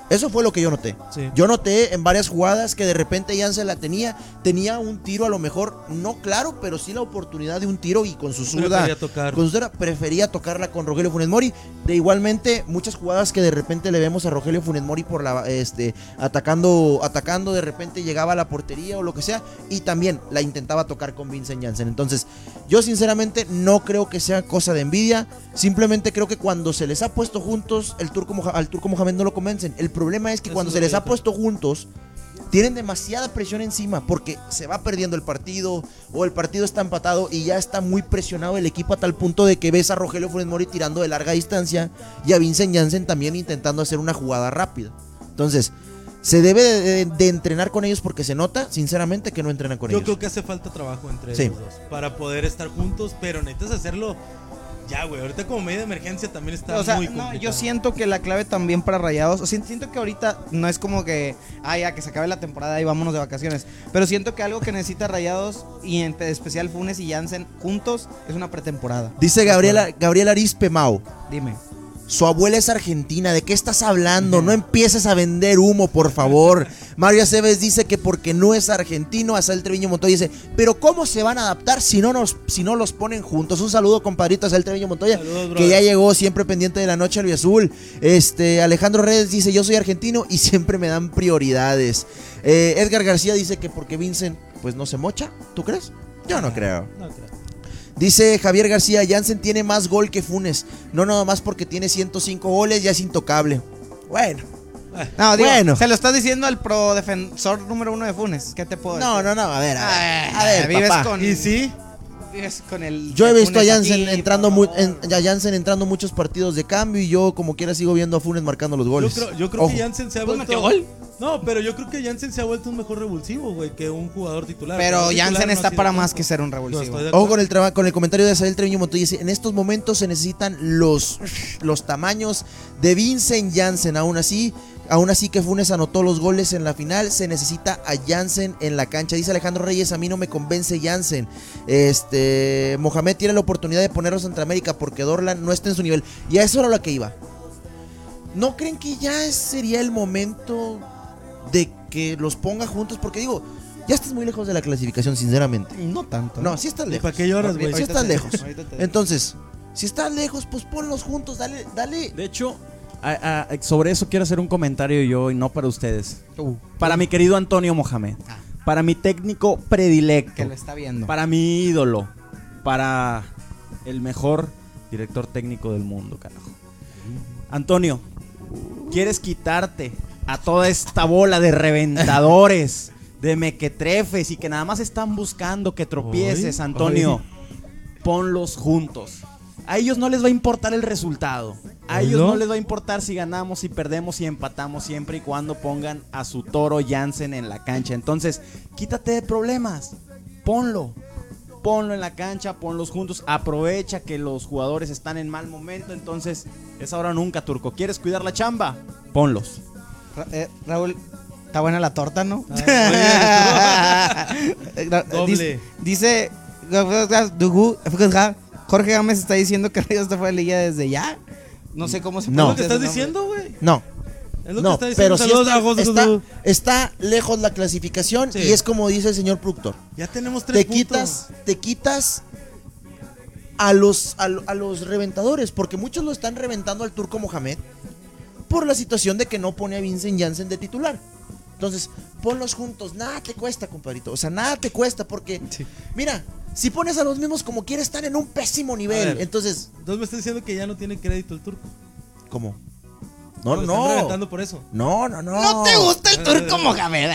B: Eso fue lo que yo noté.
A: Sí.
B: Yo noté en varias jugadas que de repente Janssen la tenía, tenía un tiro a lo mejor no claro, pero sí la oportunidad de un tiro y con su zurda, con su prefería tocarla con Rogelio Funes Mori. De igualmente muchas jugadas que de repente le vemos a Rogelio Funes Mori por la este atacando atacando de repente llegaba a la portería o lo que sea y también la intentaba tocar con Vincent Janssen. Entonces, yo sinceramente no creo que sea cosa de envidia, simplemente creo que cuando se les ha puesto juntos el turco al turco Mohamed no lo convencen. El problema es que
A: Eso
B: cuando se les ha
A: yo
B: puesto juntos tienen demasiada presión encima porque se va perdiendo el partido o el partido está empatado y ya está muy presionado el equipo a tal punto de que ves a Rogelio Funes Mori tirando de larga distancia y a Vincent Janssen también intentando hacer una jugada rápida. Entonces, se debe de, de- de entrenar con ellos porque se nota, sinceramente, que no entrenan con
A: Yo
B: ellos.
A: creo que hace falta trabajo entre
B: Sí.
A: ellos dos para poder estar juntos, pero necesitas hacerlo ya, güey. Ahorita como media de emergencia también está
C: o sea,
A: muy
C: no,
A: complicado.
C: yo siento que la clave también para Rayados, o sea, siento que ahorita no es como que, ah, ya, que se acabe la temporada y vámonos de vacaciones, pero siento que algo que necesita Rayados y en especial Funes y Jansen juntos es una pretemporada.
B: Dice Gabriela, Gabriel Arispe Mau.
C: Dime.
B: Su abuela es argentina, ¿de qué estás hablando? No empieces a vender humo, por favor. Mario Aceves dice que porque no es argentino, Azael Treviño Montoya dice, pero ¿cómo se van a adaptar si no, nos, si no los ponen juntos? Un saludo, compadrito Azael Treviño Montoya,
A: Saludos,
B: que ya llegó siempre pendiente de la noche al azul. Este, Alejandro Redes dice, yo soy argentino y siempre me dan prioridades. Eh, Edgar García dice que porque Vincent, pues no se mocha, ¿tú crees? Yo no creo.
A: No creo.
B: Dice Javier García, Jansen tiene más gol que Funes. No nada más porque tiene 105 goles, ya es intocable. Bueno,
C: No, digo,
B: Bueno.
C: se lo estás diciendo al pro defensor número uno de Funes. ¿Qué te puedo
B: no,
C: decir?
B: no, no, a ver, a ver.
C: Ay,
B: a ver,
C: vives
B: papá.
C: con.
A: ¿Y sí?
C: Vives con el.
B: Yo he visto a Jansen
C: aquí,
B: entrando
C: por
B: mu-
C: favor.
B: en- a Jansen entrando muchos partidos de cambio y yo como quiera sigo viendo a Funes marcando los
A: Yo
B: goles.
A: creo, yo creo
B: Ojo.
A: que Jansen se ha vuelto.
C: gol.
A: No, pero yo creo que Jansen se ha vuelto un mejor revulsivo, güey, que un jugador titular.
C: Pero
A: Jugador titular
C: Jansen
A: no
C: está para más que ser un revulsivo.
A: de
B: Ojo con el, traba- con el comentario de Asael Treviño Montoya. Dice, en estos momentos se necesitan los, los tamaños de Vincent Jansen. Aún así, aún así que Funes anotó los goles en la final, se necesita a Jansen en la cancha. Dice Alejandro Reyes, a mí no me convence Jansen. Este, Mohamed tiene la oportunidad de ponerlo a Centroamérica porque Dorlan no está en su nivel. Y a eso era lo que iba. ¿No creen que ya sería el momento de que los ponga juntos? Porque digo, ya estás muy lejos de la clasificación, sinceramente.
C: No tanto.
B: No, sí estás
A: ¿Y
B: lejos.
A: para qué lloras, güey?
B: Sí estás lejos. Entonces, si estás lejos, pues ponlos juntos, dale, dale.
D: De hecho, a- a- sobre eso quiero hacer un comentario yo y no para ustedes.
C: Uh,
D: Para mi querido Antonio Mohamed.
C: Ah.
D: Para mi técnico predilecto.
C: que lo está viendo.
D: Para mi ídolo. Para el mejor director técnico del mundo, carajo. Antonio, ¿quieres quitarte a toda esta bola de reventadores, de mequetrefes y que nada más están buscando que tropieces, Antonio? Ponlos juntos. A ellos no les va a importar el resultado. A ellos no les va a importar si ganamos, si perdemos, si empatamos, siempre y cuando pongan a su toro Jansen en la cancha. Entonces, quítate de problemas. Ponlo. Ponlo en la cancha, ponlos juntos. Aprovecha que los jugadores están en mal momento. Entonces, es ahora nunca, Turco. ¿Quieres cuidar la chamba? Ponlos.
C: Ra- eh, Raúl, está buena la torta, ¿no?
A: Doble.
C: Dice, Jorge Gámez está diciendo que Ríos está fuera de liga desde ya. No sé cómo se
B: No.
A: ¿Es lo que estás diciendo, güey?
B: No,
A: Es lo
B: no,
A: que está
B: pero
A: diciendo.
B: sí
A: Saludos
B: está,
A: a
B: está, está lejos la clasificación
A: Sí.
B: y es como dice el señor productor.
A: Ya tenemos tres
B: Te
A: puntos.
B: quitas, te quitas a los, a, a los reventadores, porque muchos lo están reventando al turco Mohamed por la situación de que no pone a Vincent Janssen de titular. Entonces, ponlos juntos, nada te cuesta, compadrito. O sea, nada te cuesta porque,
A: Sí.
B: mira, si pones a los mismos como quiera, están en un pésimo nivel.
A: ver.
B: Entonces,
A: Entonces me estás diciendo que ya no tiene crédito el turco.
B: ¿cómo? No, no,
A: están por eso.
B: No, no, no.
C: No te gusta el turco Mohamed.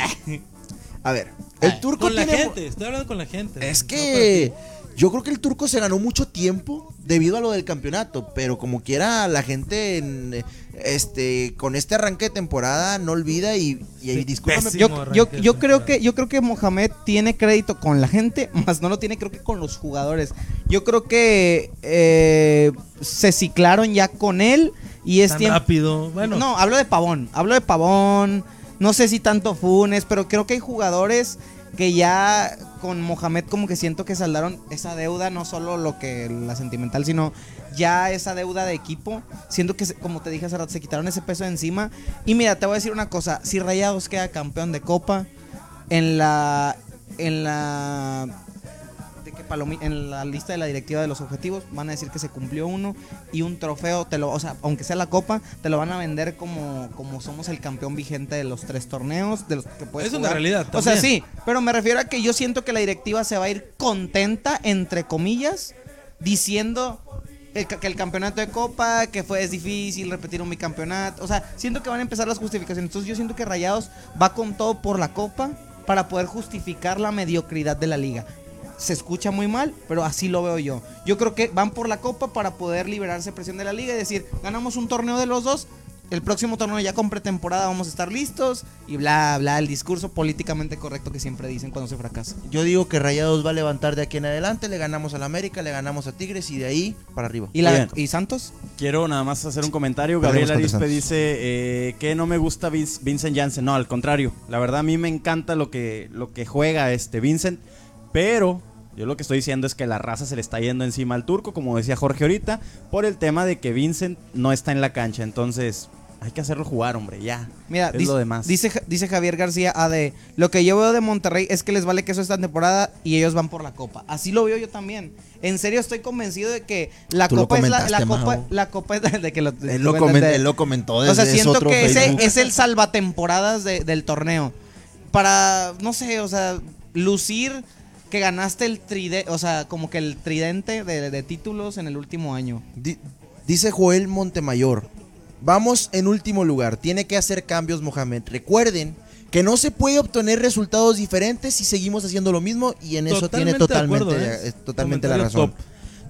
B: A ver, el turco
A: Con la
B: tiene-
A: gente, estoy hablando con la gente.
B: Es
A: no
B: que yo creo que el turco se ganó mucho tiempo debido a lo del campeonato, pero como quiera la gente en, este con este arranque de temporada no olvida y, y, discúlpame.
C: Yo, yo, creo que yo creo que Mohamed tiene crédito con la gente, más no lo tiene creo que con los jugadores. Yo creo que eh, se ciclaron ya con él y es
A: Tan
C: tiempo.
A: rápido. Bueno,
C: No, hablo de Pavón, hablo de Pavón. No sé si tanto Funes, pero creo que hay jugadores que ya con Mohamed como que siento que saldaron esa deuda, no solo lo que la sentimental, sino ya esa deuda de equipo. Siento que, como te dije hace rato, se quitaron ese peso de encima. Y mira, te voy a decir una cosa, si Rayados queda campeón de Copa, en la... En la en la lista de la directiva de los objetivos van a decir que se cumplió uno y un trofeo te lo o sea aunque sea la copa te lo van a vender como como somos el campeón vigente de los tres torneos de los que puedes
A: Es una realidad,
C: o sea sí pero me refiero a que yo siento que la directiva se va a ir contenta entre comillas diciendo el que el campeonato de copa, que fue es difícil repetir un bicampeonato, o sea, siento que van a empezar las justificaciones. Entonces yo siento que Rayados va con todo por la copa para poder justificar la mediocridad de la liga. Se escucha muy mal, pero así lo veo yo. Yo creo que van por la copa para poder liberarse presión de la liga y decir, ganamos un torneo de los dos, el próximo torneo ya con pretemporada vamos a estar listos y bla, bla, el discurso políticamente correcto que siempre dicen cuando se fracasa.
B: yo digo que Rayados va a levantar de aquí en adelante, le ganamos al América, le ganamos a Tigres y de ahí para arriba.
C: ¿Y, la,
D: Muy bien.
C: ¿y Santos?
D: Quiero nada más hacer un comentario. Gabriel Arispe dice eh, que no me gusta Vince- Vincent Janssen. No, al contrario. La verdad a mí me encanta lo que, lo que juega este Vincent. Pero Yo lo que estoy diciendo es que la raza se le está yendo encima al turco, como decía Jorge ahorita, por el tema de que Vincent no está en la cancha. Entonces, hay que hacerlo jugar, hombre, ya.
C: Mira,
D: es
C: dice,
D: lo demás.
C: Dice, Ja- dice Javier García AD, lo que yo veo de Monterrey es que les vale queso esta temporada y ellos van por la copa. Así lo veo yo también. En serio estoy convencido de que la
B: Tú lo
C: copa es la, la copa, la copa es de que lo,
B: Él lo,
C: de-
B: comen-
C: de-
B: él lo comentó
C: O sea, siento
B: otro
C: que ese es el salvatemporadas de- del torneo. Para, no sé, o sea, lucir que ganaste el tridente, o sea, como que el tridente de, de títulos en el último año.
B: Di- dice Joel Montemayor. Vamos en último lugar. Tiene que hacer cambios Mohamed. Recuerden que no se puede obtener resultados diferentes si seguimos haciendo lo mismo y en eso tiene
A: Totalmente de
B: totalmente,
A: acuerdo, ¿eh?
B: eh, totalmente la razón.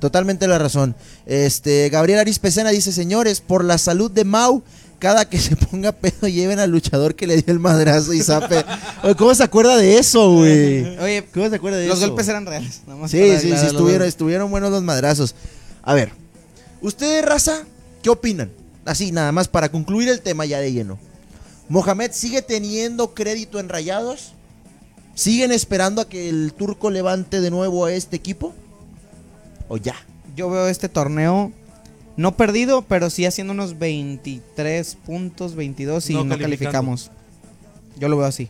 B: Totalmente la razón. Este, Gabriel Aris Pecena dice, señores, por la salud de Mau, cada que se ponga pedo lleven al luchador que le dio el madrazo y zape. Oye, ¿Cómo se acuerda de eso, güey?
C: Oye,
B: ¿Cómo se acuerda de
C: los
B: eso?
C: golpes eran reales. nada más
B: Sí, sí, sí,
C: los
B: estuvieron, estuvieron buenos los madrazos. A ver, ustedes, raza, ¿qué opinan? Así, nada más para concluir el tema ya de lleno. ¿Mohamed sigue teniendo crédito en rayados? ¿Siguen esperando a que el turco levante de nuevo a este equipo? ¿O ya?
C: Yo veo este torneo no perdido, pero sí haciendo unos 23 puntos, 22 y
A: No
C: calificamos. Yo lo veo así.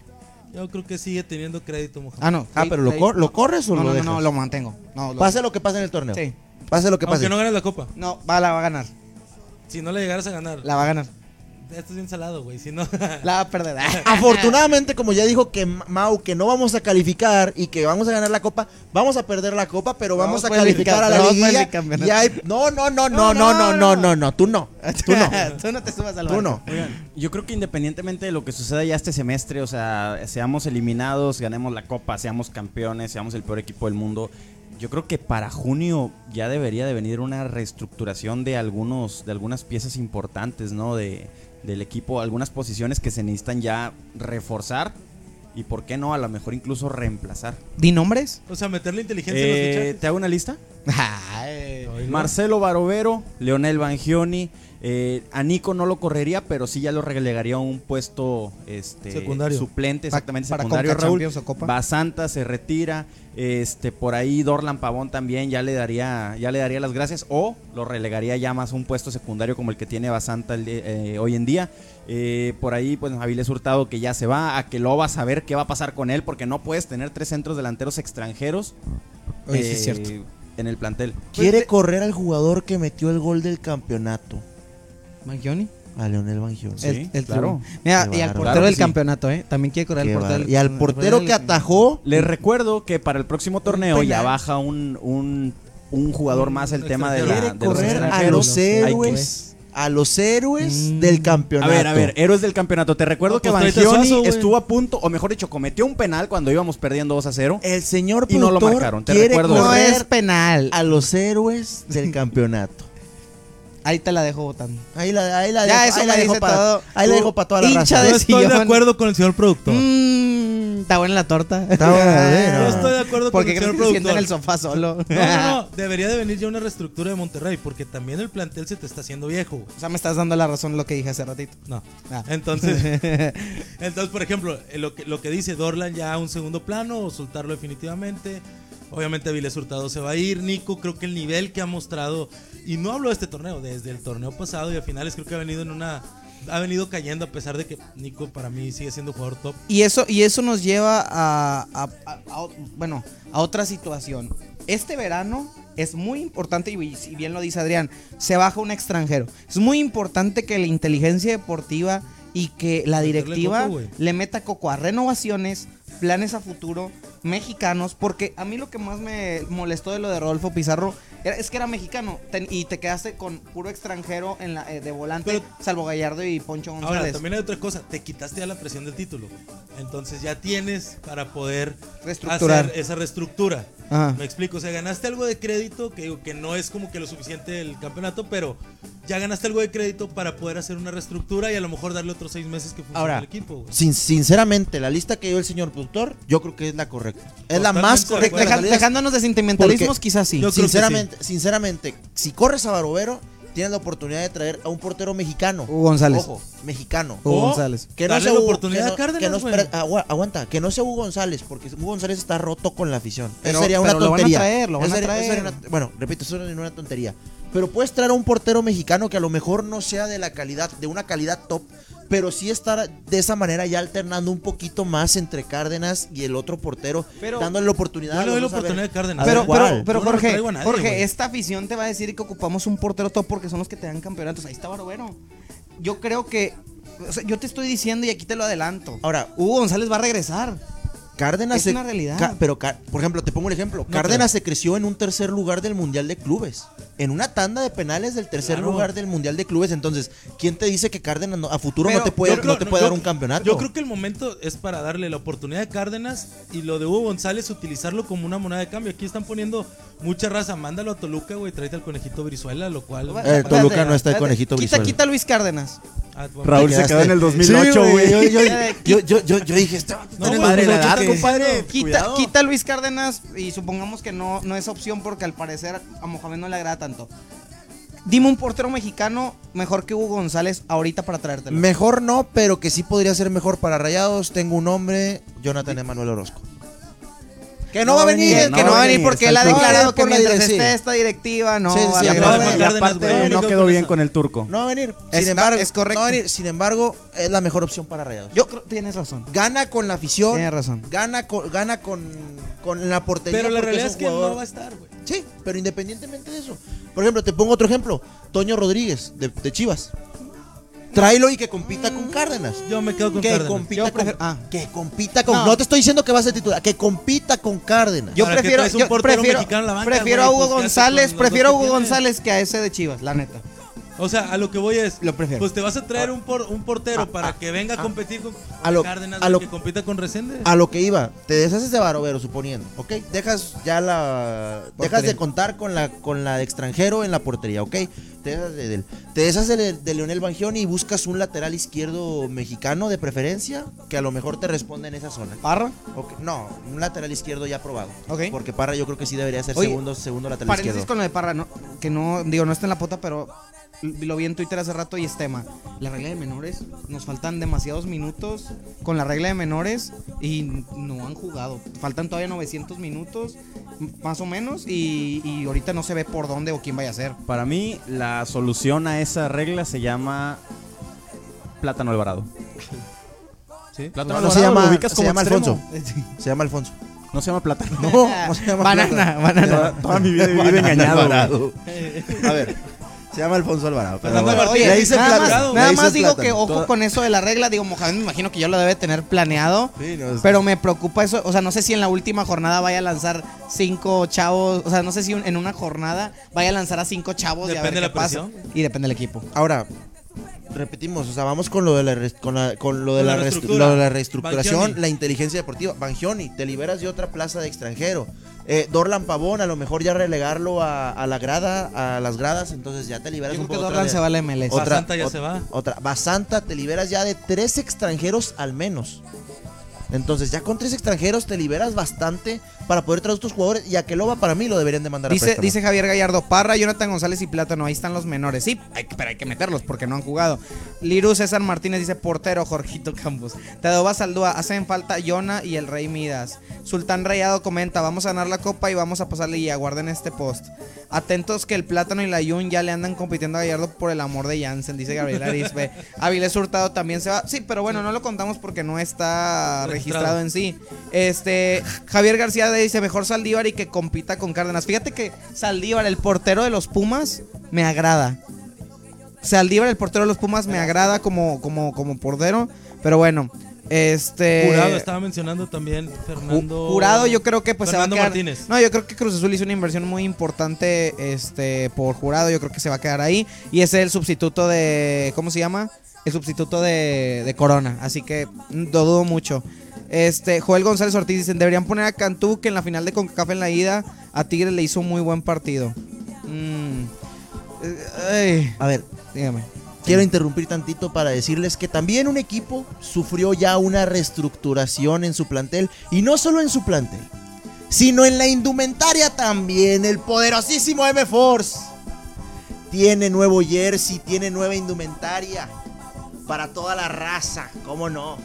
A: Yo creo que sigue teniendo crédito, Mohamed.
C: Ah, no.
B: Ah, pero ¿lo, cor- ¿lo corres o
C: no,
B: lo
C: no,
B: dejas?
C: no, no, lo mantengo. No, lo-
B: Pase lo que pase en el torneo.
C: Sí.
B: Pase lo que pase.
A: Aunque no ganes la copa.
C: No, va, la va a ganar.
A: Si no le llegaras a ganar,
C: La va a ganar.
A: Esto es bien salado, güey. Si no,
C: La va a perder.
B: Afortunadamente, como ya dijo que Ma- Mau que no vamos a calificar y que vamos a ganar la copa, vamos a perder la copa, pero vamos,
C: Vamos
B: a calificar a la liguilla. Y hay- no, no, no,
C: No,
B: no, no, no,
C: no,
B: no,
C: no.
B: no, no, tú no. Tú no.
C: Tú no te subas al
B: Tú no.
D: Yo creo que independientemente de lo que suceda ya este semestre, o sea, seamos eliminados, ganemos la copa, seamos campeones, seamos el peor equipo del mundo, yo creo que para junio ya debería de venir una reestructuración de algunos, de algunas piezas importantes, ¿no? De, del equipo, algunas posiciones que se necesitan ya reforzar y por qué no, a lo mejor incluso reemplazar.
C: ¿Di nombres?
A: o sea, meterle inteligencia en los
D: Eh,
A: fichajes.
D: ¿Te hago una lista? Marcelo Barovero, Leonel Bangioni, eh, a Nico no lo correría, pero sí ya lo relegaría a un puesto este,
A: Secundario.
D: suplente, exactamente
C: para
D: secundario. Raúl
C: Copa.
D: Basanta se retira, este por ahí Dorlan Pavón también ya le daría ya le daría las gracias o lo relegaría ya más a un puesto secundario como el que tiene Basanta el eh, hoy en día. Eh, por ahí pues Avilés Hurtado que ya se va, a que lo va a saber qué va a pasar con él porque no puedes tener tres centros delanteros extranjeros.
C: Oye, sí es
D: eh,
C: cierto.
D: En el plantel.
B: Quiere correr al jugador que metió el gol del campeonato.
C: ¿Mangioni?
B: A Leonel Bangioni.
D: Sí,
C: el, el
D: claro.
C: Mira,
B: Qué
C: y al portero
D: Claro
C: del
D: sí.
C: campeonato, ¿eh? También quiere correr al portero.
B: Y al portero que atajó.
D: Les recuerdo que para el próximo torneo ya baja un, un, un jugador más el tema de, la,
B: Quiere
D: de los
B: correr a los
C: Hay que-
B: héroes. A los héroes
C: Mm.
B: del
D: A
B: campeonato.
D: ver, a ver, héroes del campeonato. Te recuerdo
A: No,
D: que
A: pues, a
D: Bangioni estuvo a punto, o mejor dicho, cometió un penal cuando íbamos perdiendo 2 a 0.
B: El señor
D: Y no lo
B: productor
D: marcaron, te recuerdo.
C: No es penal.
B: a los héroes del campeonato.
C: Ahí te la dejo votando.
B: Ahí la, ahí la
C: Ya,
B: dejo,
C: eso
B: ahí la dejo para,
C: todo.
B: ahí la dejo para toda la raza.
C: De
A: estoy de acuerdo con el señor productor.
C: Mmm, está buena la torta.
B: Está buena,
A: Yo estoy de acuerdo con
C: Porque
A: el señor
C: sienta en el
A: productor.
C: sofá solo.
A: No, no, no. Debería de venir ya una reestructura de Monterrey porque también el plantel se te está haciendo viejo.
C: O sea, me estás dando la razón lo que dije hace ratito.
A: No.
C: Ah.
A: Entonces, entonces, por ejemplo, eh, lo que, lo que dice Dorlan ya a un segundo plano o soltarlo definitivamente. Obviamente Avilés Hurtado se va a ir. Nico, creo que el nivel que ha mostrado, y no hablo de este torneo, desde el torneo pasado y a finales creo que ha venido en una... Ha venido cayendo a pesar de que Nico para mí sigue siendo jugador top.
C: Y eso, y eso nos lleva a, a- a- a- bueno, a otra situación. Este verano es muy importante, y si bien lo dice Adrián, se baja un extranjero. Es muy importante que la inteligencia deportiva y que la directiva
A: coco,
C: le meta coco a renovaciones, planes a futuro, mexicanos, porque a mí lo que más me molestó de lo de Rodolfo Pizarro es que era mexicano ten- y te quedaste con puro extranjero en la, eh, de volante,
A: Pero-
C: salvo Gallardo y Poncho González.
A: Ahora, también hay otra cosa, te quitaste ya la presión del título. Entonces ya tienes para poder hacer esa reestructura.
C: Ajá.
A: Me explico, o sea, ganaste algo de crédito, que digo que no es como que lo suficiente el campeonato, pero ya ganaste algo de crédito para poder hacer una reestructura y a lo mejor darle otros seis meses que funcione
B: Ahora,
A: el equipo.
B: Sin- sinceramente, la lista que dio el señor productor, yo creo que es la correcta. Es la más correcta.
C: Deja- dejándonos de sentimentalismos,
B: Porque-
C: quizás sí.
B: Sinceramente, sinceramente, si corres a Barovero, tienes la oportunidad de traer a un portero mexicano.
C: Hugo González.
B: Ojo, mexicano.
C: Hugo
A: O
C: González.
B: Que no sea
A: la
B: Hugo-
A: oportunidad
B: que no-
A: a Cárdenas,
B: que no-
A: güey.
B: espera, agua- aguanta, que no sea Hugo González, porque Hugo González está roto con la afición. Eso
C: Pero-
B: sería una
C: pero lo van a
B: tontería.
C: traer, lo van a traer.
B: una- bueno, repito, eso es una tontería. Pero puedes traer a un portero mexicano que a lo mejor no sea de la calidad, de una calidad top, pero sí estar de esa manera ya alternando un poquito más entre Cárdenas y el otro portero,
C: Pero-
B: dándole la oportunidad.
A: Yo le doy la
B: a
A: oportunidad a Cárdenas.
B: a ver
C: Pero, pero, pero
A: no
C: Jorge,
A: nadie,
C: esta afición te va a decir que ocupamos un portero top porque son los que te dan campeonatos. Ahí está Barovero. Yo creo que. o sea, yo te estoy diciendo y aquí te lo adelanto.
B: Ahora,
C: Hugo González va a regresar.
B: Cárdenas
C: Es
B: se-
C: una realidad.
B: Ca- pero, Ca- por ejemplo, te pongo un ejemplo. Cárdenas se creció en un tercer lugar del Mundial de Clubes. En una tanda de penales del tercer
A: Claro.
B: lugar del Mundial de Clubes. Entonces, ¿quién te dice que Cárdenas no- a futuro
C: Pero
B: no te puede,
A: Yo creo-
B: no te puede
A: yo-
B: dar un campeonato?
A: Yo creo que el momento es para darle la oportunidad a Cárdenas y lo de Hugo González utilizarlo como una moneda de cambio. Aquí están poniendo mucha raza. Mándalo a Toluca, güey. Tráete al conejito Brizuela, lo cual.
B: Eh, Toluca no está el conejito
C: Quita,
B: Brizuela.
C: quita a Luis Cárdenas.
D: Raúl se quedó en el
B: quedaste.
D: 2008,
B: Sí,
D: güey.
B: Yo, yo, yo, yo, yo- yo dije, este
A: No,
B: está en el
A: compadre, la
B: 2008
A: edad,
D: compadre.
C: Quita,
D: Cuidado.
C: quita a Luis Cárdenas y supongamos que no, no es opción porque al parecer a Mohamed no le agrada tanto. Dime un portero mexicano mejor que Hugo González ahorita para traértelo.
B: Mejor no, pero que sí podría ser mejor para Rayados. Tengo un nombre, Jonathan Emanuel Orozco. Que no, va a venir.
C: que, que no, va a venir porque él ha declarado que mientras esté esta directiva no
D: no quedó bien con el turco.
B: No va a venir. Sin embargo,
C: es correcto.
B: no va a venir. Sin embargo, es la mejor opción para Rayados.
C: Yo creo tienes razón.
B: Gana con la afición.
C: Tienes razón.
B: Gana con, gana con, con la portería.
A: Pero la
B: porque
A: realidad es que no va a estar, güey.
B: Sí, pero independientemente de eso. Por ejemplo, te pongo otro ejemplo. Toño Rodríguez, de, de Chivas. Tráelo y que compita con Cárdenas.
A: Yo me quedo con
B: Que
A: Cárdenas.
B: compita,
C: Yo
B: con,
C: ah.
B: que compita con.
C: No.
B: No. te estoy diciendo que va a ser titular, que compita con Cárdenas.
C: Yo
A: ¿Para qué
C: prefiero, yo
A: portero
C: prefiero,
A: mexicano en la banca,
C: prefiero a? Hugo
A: Pues, ¿qué haces
C: González, prefiero a Hugo? González que a ese de Chivas, la neta.
A: O sea, a lo que voy es.
C: Lo prefiero.
A: Pues te vas a traer un, por- un portero para que venga a competir con,
B: a lo-
A: Cárdenas,
B: a lo-
A: que compita con Resende.
B: A lo que iba, te deshaces de Barovero, suponiendo, ¿ok? Dejas ya la. Dejas de contar con la, con la de extranjero en la portería, ¿ok? Te deshaces de. Te deshaces de, de Leonel Bangioni y buscas un lateral izquierdo mexicano de preferencia que a lo mejor te responda en esa zona.
C: Parra.
B: Ok, No, un lateral izquierdo ya probado.
C: Ok.
B: Porque Parra yo creo que sí debería ser
C: Oye,
B: segundo, segundo lateral izquierdo.
C: con lo de Parra, ¿no? que no, digo, no está en la pota, pero lo vi en Twitter hace rato y es tema. La regla de menores, nos faltan demasiados minutos con la regla de menores y no han jugado. Faltan todavía 900 minutos, más o menos, y, y ahorita no se ve por dónde o quién vaya a ser.
D: Para mí, la solución a esa regla se llama Plátano Alvarado. ¿Sí? Plátano
B: No, no se
D: Alvarado,
B: llama,
D: lo ubicas
B: se
D: como
B: llama
D: extremo.
B: Alfonso. Se llama Alfonso.
D: No se llama Plátano.
B: No, no se llama
C: Banana,
B: Plata.
C: banana.
D: Toda, toda mi vida he vivido engañado.
B: Alvarado. A ver, se llama Alfonso Alvarado. pero
A: Fernando
B: bueno. Le dice
C: nada
B: plátano,
C: más, nada más digo
B: plátano.
C: que ojo
B: Toda-
C: con eso de la regla. Digo, Mohamed me imagino que ya lo debe tener planeado.
B: Sí, no, es-
C: Pero me preocupa eso, o sea, no sé si en la última jornada vaya a lanzar cinco chavos, o sea, no sé si un- en una jornada vaya a lanzar a cinco chavos y a ver
A: Depende de
C: qué
A: la
C: pasa.
A: presión.
C: Y depende del equipo.
B: Ahora, repetimos, o sea, vamos con lo de la, con la- con lo de la,
A: la
B: restru-
A: reestructura.
B: lo de la reestructuración,
A: Bangioni.
B: la inteligencia deportiva. Bangioni, te liberas de otra plaza de extranjero. Eh, Dorlan Pavón, a lo mejor ya relegarlo a, a la grada, a las gradas, entonces ya te liberas
C: Yo
B: un
C: creo que
B: poco
C: Dorlan
B: otra
C: se va a la MLS.
B: otra-
A: Basanta ya se va.
B: Otra, Basanta, te liberas ya de tres extranjeros al menos. Entonces, ya con tres extranjeros te liberas bastante para poder traer a estos jugadores. Y a Keloba para mí lo deberían de mandar a
C: Dice, dice Javier Gallardo, Parra, Jonathan González y Plátano, ahí están los menores. Sí, hay pero hay que meterlos porque no han jugado. Liru César Martínez dice, portero, Jorgito Campos. Teodoba Saldúa, hacen falta Yona y el Rey Midas. Sultán Rayado comenta, vamos a ganar la copa y vamos a pasarle y aguarden este post. Atentos que el Plátano y la Yun ya le andan compitiendo a Gallardo por el amor de Jansen, dice Gabriel Arisbe. Avilés Hurtado también se va. Sí, pero bueno, no lo contamos porque no está registrado,
A: Registrado.
C: en sí. Este, Javier García dice, mejor Saldívar y que compita con Cárdenas. Fíjate que Saldívar, el portero de los Pumas, me agrada. Saldívar, el portero de los Pumas, me agrada como, como, como portero. Pero bueno, este...
A: Jurado estaba mencionando también Fernando.
C: Jurado, yo creo que pues
A: Fernando
C: se va a quedar.
A: Martínez.
C: No, yo creo que Cruz Azul hizo una inversión muy importante este por Jurado, yo creo que se va a quedar ahí y ese es el sustituto de ¿cómo se llama? El sustituto de, de Corona, así que mm, lo dudo mucho. Este, Joel González Ortiz dicen, deberían poner a Cantú que en la final de CONCACAF en la ida a Tigres le hizo un muy buen partido. Mm. Eh, ay,
B: A ver,
C: dígame.
B: Quiero interrumpir tantito para decirles que también un equipo sufrió ya una reestructuración en su plantel y no solo en su plantel, sino en la indumentaria también, el poderosísimo M-Force. tiene nuevo jersey, tiene nueva indumentaria para toda la raza, ¿cómo no?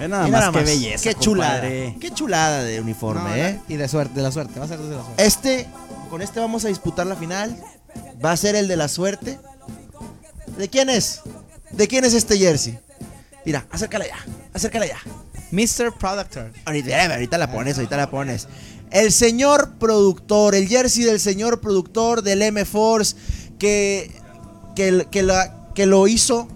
D: Es nada más
B: más,
D: belleza.
B: Qué chulada,
D: compadre.
B: qué chulada de uniforme,
C: No,
B: ¿eh?
C: Y de suerte, de la suerte, va a ser de la suerte.
B: Este, con este vamos a disputar la final. Va a ser el de la suerte. ¿De quién es? ¿De quién es este jersey? Mira, acércala ya, acércala ya.
C: Mr. Productor.
B: Ahorita, eh, ahorita la pones, ahorita la pones. El señor productor, el jersey del señor productor del M-Force que, que, que, la- que lo hizo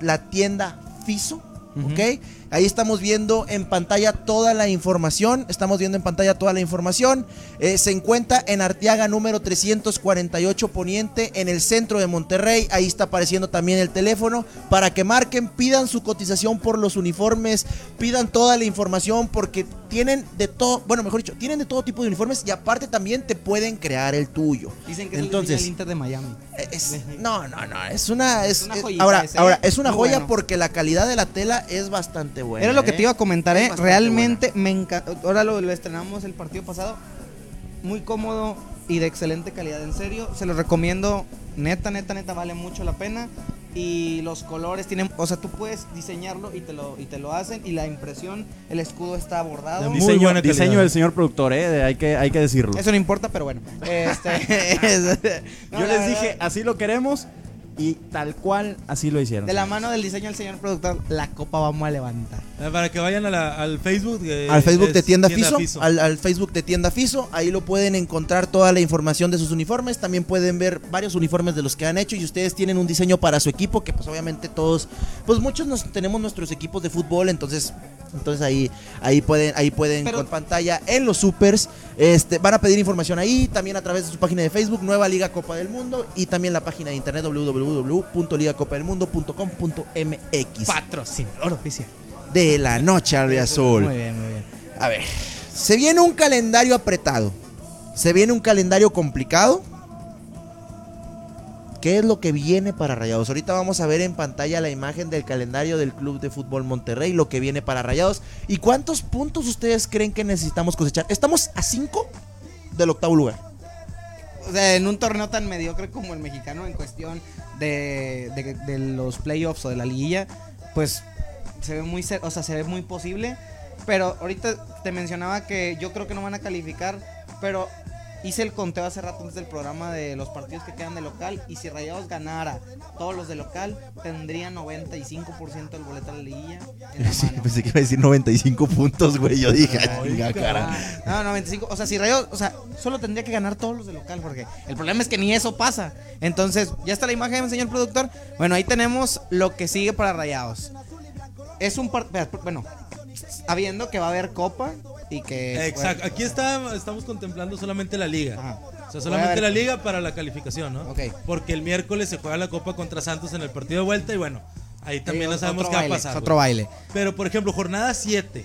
B: la tienda Fiso, ¿ok? Ahí estamos viendo en pantalla toda la información. Estamos viendo en pantalla toda la información. Eh, se encuentra en Arteaga número 348 Poniente, en el centro de Monterrey. Ahí está apareciendo también el teléfono para que marquen, pidan su cotización por los uniformes, pidan toda la información porque tienen de todo, bueno, mejor dicho, tienen de todo tipo de uniformes y aparte también te pueden crear el tuyo.
C: Dicen que es
B: Entonces,
C: el Inter de Miami.
B: es- no, no, no, es una, es,
C: una
B: es-
C: joyita
B: ahora,
C: ese,
B: ahora
C: ¿eh?
B: es una joya
C: bueno.
B: porque la calidad de la tela es bastante buena.
C: Era lo que
B: ¿eh?
C: te iba a comentar,
B: Es
C: ¿eh? Realmente me encanta. Ahora lo, lo estrenamos el partido pasado. Muy cómodo y de excelente calidad. En serio, se lo recomiendo. Neta, neta, neta, vale mucho la pena. Y los colores tienen. O sea, tú puedes diseñarlo y te lo, y te lo hacen. Y la impresión, el escudo está bordado.
A: De muy
D: Diseño,
A: buena calidad.
D: diseño del señor productor, ¿eh? De- hay, que, hay que decirlo.
C: Eso no importa, pero bueno. Este, es- no,
D: Yo les
C: verdad,
D: dije, así lo queremos y tal cual así lo hicieron.
C: De la mano del diseño del señor productor, la copa vamos a levantar.
A: Eh, Para que vayan a la- al Facebook. eh,
B: al Facebook de Tienda, Fiso, Al, al Facebook de Tienda Fiso, ahí lo pueden encontrar toda la información de sus uniformes, también pueden ver varios uniformes de los que han hecho y ustedes tienen un diseño para su equipo, que pues obviamente todos, pues muchos nos tenemos nuestros equipos de fútbol, entonces entonces ahí ahí pueden ahí pueden
C: Pero-
B: con pantalla en los supers, este van a pedir información ahí, también a través de su página de Facebook, Nueva Liga Copa del Mundo y también la página de internet www.ligacopadelmundo.com.mx
C: Patrocinador oficial.
B: de la noche al azul.
C: Muy bien, muy bien.
B: A ver, se viene un calendario apretado. Se viene un calendario complicado. ¿Qué es lo que viene para Rayados? Ahorita vamos a ver en pantalla la imagen del calendario del Club de Fútbol Monterrey, lo que viene para Rayados. ¿Y cuántos puntos ustedes creen que necesitamos cosechar? Estamos a 5 del octavo lugar.
C: O sea, en un torneo tan mediocre como el mexicano en cuestión de, de- los playoffs o de la liguilla, pues se ve muy, o sea, se ve muy posible. Pero ahorita te mencionaba que yo creo que no van a calificar, pero hice el conteo hace rato antes del programa de los partidos que quedan de local y si Rayados ganara todos los de local, tendría 95% del boleto a la liguilla en la mano.
B: pensé que iba a decir 95 puntos, güey. Yo dije, chinga, cara.
C: No, 95. O sea, si Rayo, o sea, solo tendría que ganar todos los de local, porque el problema es que ni eso pasa. Entonces, ya está la imagen, señor productor. Bueno, ahí tenemos lo que sigue para Rayados. Es un partido, bueno, habiendo que va a haber copa y que
A: Exacto. Aquí está, estamos contemplando solamente la liga.
C: Ajá.
A: O sea, solamente la liga para la calificación, ¿no?
C: Ok.
A: Porque el miércoles se juega la Copa contra Santos en el partido de vuelta y bueno, ahí también
C: Sí,
A: no sabemos qué va a pasar.
C: es otro baile.
A: Pero por ejemplo, jornada 7.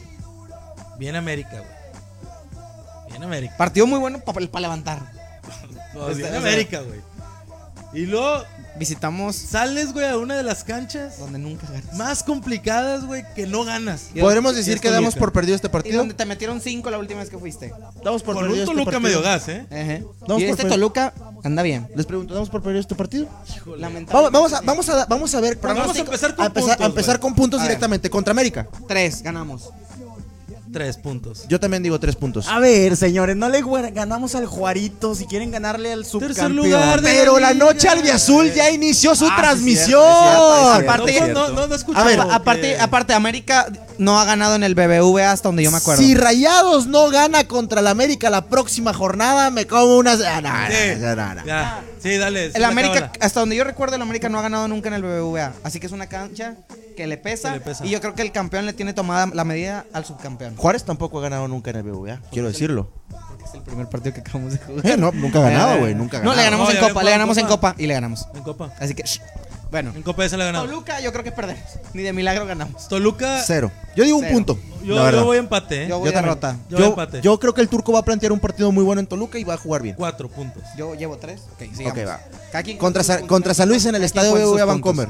A: Viene América, güey. Viene América.
C: Partido muy bueno para levantar.
A: No,
C: Este,
A: América, güey. Y luego
C: Visitamos
A: sales, güey, a una de las canchas
C: donde nunca ganas.
A: más complicadas, güey, que no ganas.
B: ¿Podremos decir que damos por perdido este
C: Y
B: partido?
C: donde te metieron cinco la última vez que fuiste.
B: Damos por
A: Con
B: perdido
A: un
B: este
A: Toluca
B: partido.
A: medio gas, ¿eh?
B: Vamos
C: y este Toluca anda bien.
B: Les pregunto, ¿damos por perdido este partido?
C: Lamentablemente.
B: Vamos, vamos, a, vamos, a, vamos a ver.
A: Vamos a empezar con
B: a empezar,
A: puntos,
B: a empezar con puntos directamente. Contra América.
C: Tres, ganamos.
A: Tres puntos.
B: Yo también digo tres puntos.
D: A ver, señores, no le ganamos al Juarito si quieren ganarle al subcampeón.
A: lugar de-
B: Pero la
A: Liga.
B: noche albiazul ya inició su
D: Ah,
B: transmisión.
C: Aparte-
A: no, no, no escucho.
B: A ver,
A: que-
C: Aparte, aparte, América no ha ganado en el BBVA hasta donde yo me acuerdo.
B: Si Rayados no gana contra la América la próxima jornada, me como unas. Ah, no,
A: Sí, ya. Sí, dale.
C: el América, hasta donde yo recuerdo, el América no ha ganado nunca en el BBVA. Así que es una cancha que le pesa.
A: Que le pesa.
C: Y yo creo que el campeón le tiene tomada la medida al subcampeón.
B: Juárez tampoco ha ganado nunca en el BBVA, quiero decirlo.
C: Porque es el primer partido que acabamos de jugar.
B: Eh, no, nunca ha ganado, güey, nunca ha
C: No,
B: ganado.
C: le ganamos
A: No,
C: en
A: ya
C: Copa, le ganamos en
A: Copa.
C: Copa y le ganamos.
A: En Copa.
C: Así que, shh. bueno.
A: En Copa esa la ganamos.
C: Toluca, yo creo que perdemos. Ni de milagro ganamos.
A: Toluca.
B: Cero. Yo digo un
C: Cero.
B: punto.
A: Yo,
B: la verdad.
A: yo voy a empate, ¿eh?
C: Yo voy
B: Yo también.
C: derrota.
A: Yo voy a
B: Yo,
A: empate.
B: yo creo que el turco va a plantear un partido muy bueno en Toluca y va a jugar bien.
A: Cuatro puntos.
C: Yo llevo tres. Ok, sigamos.
B: Ok, va.
C: Cada quien
B: Contra, Sa-. San Luis en el
C: Cada
B: estadio
C: con sus
B: BBVA
C: puntos.
B: Vancomer.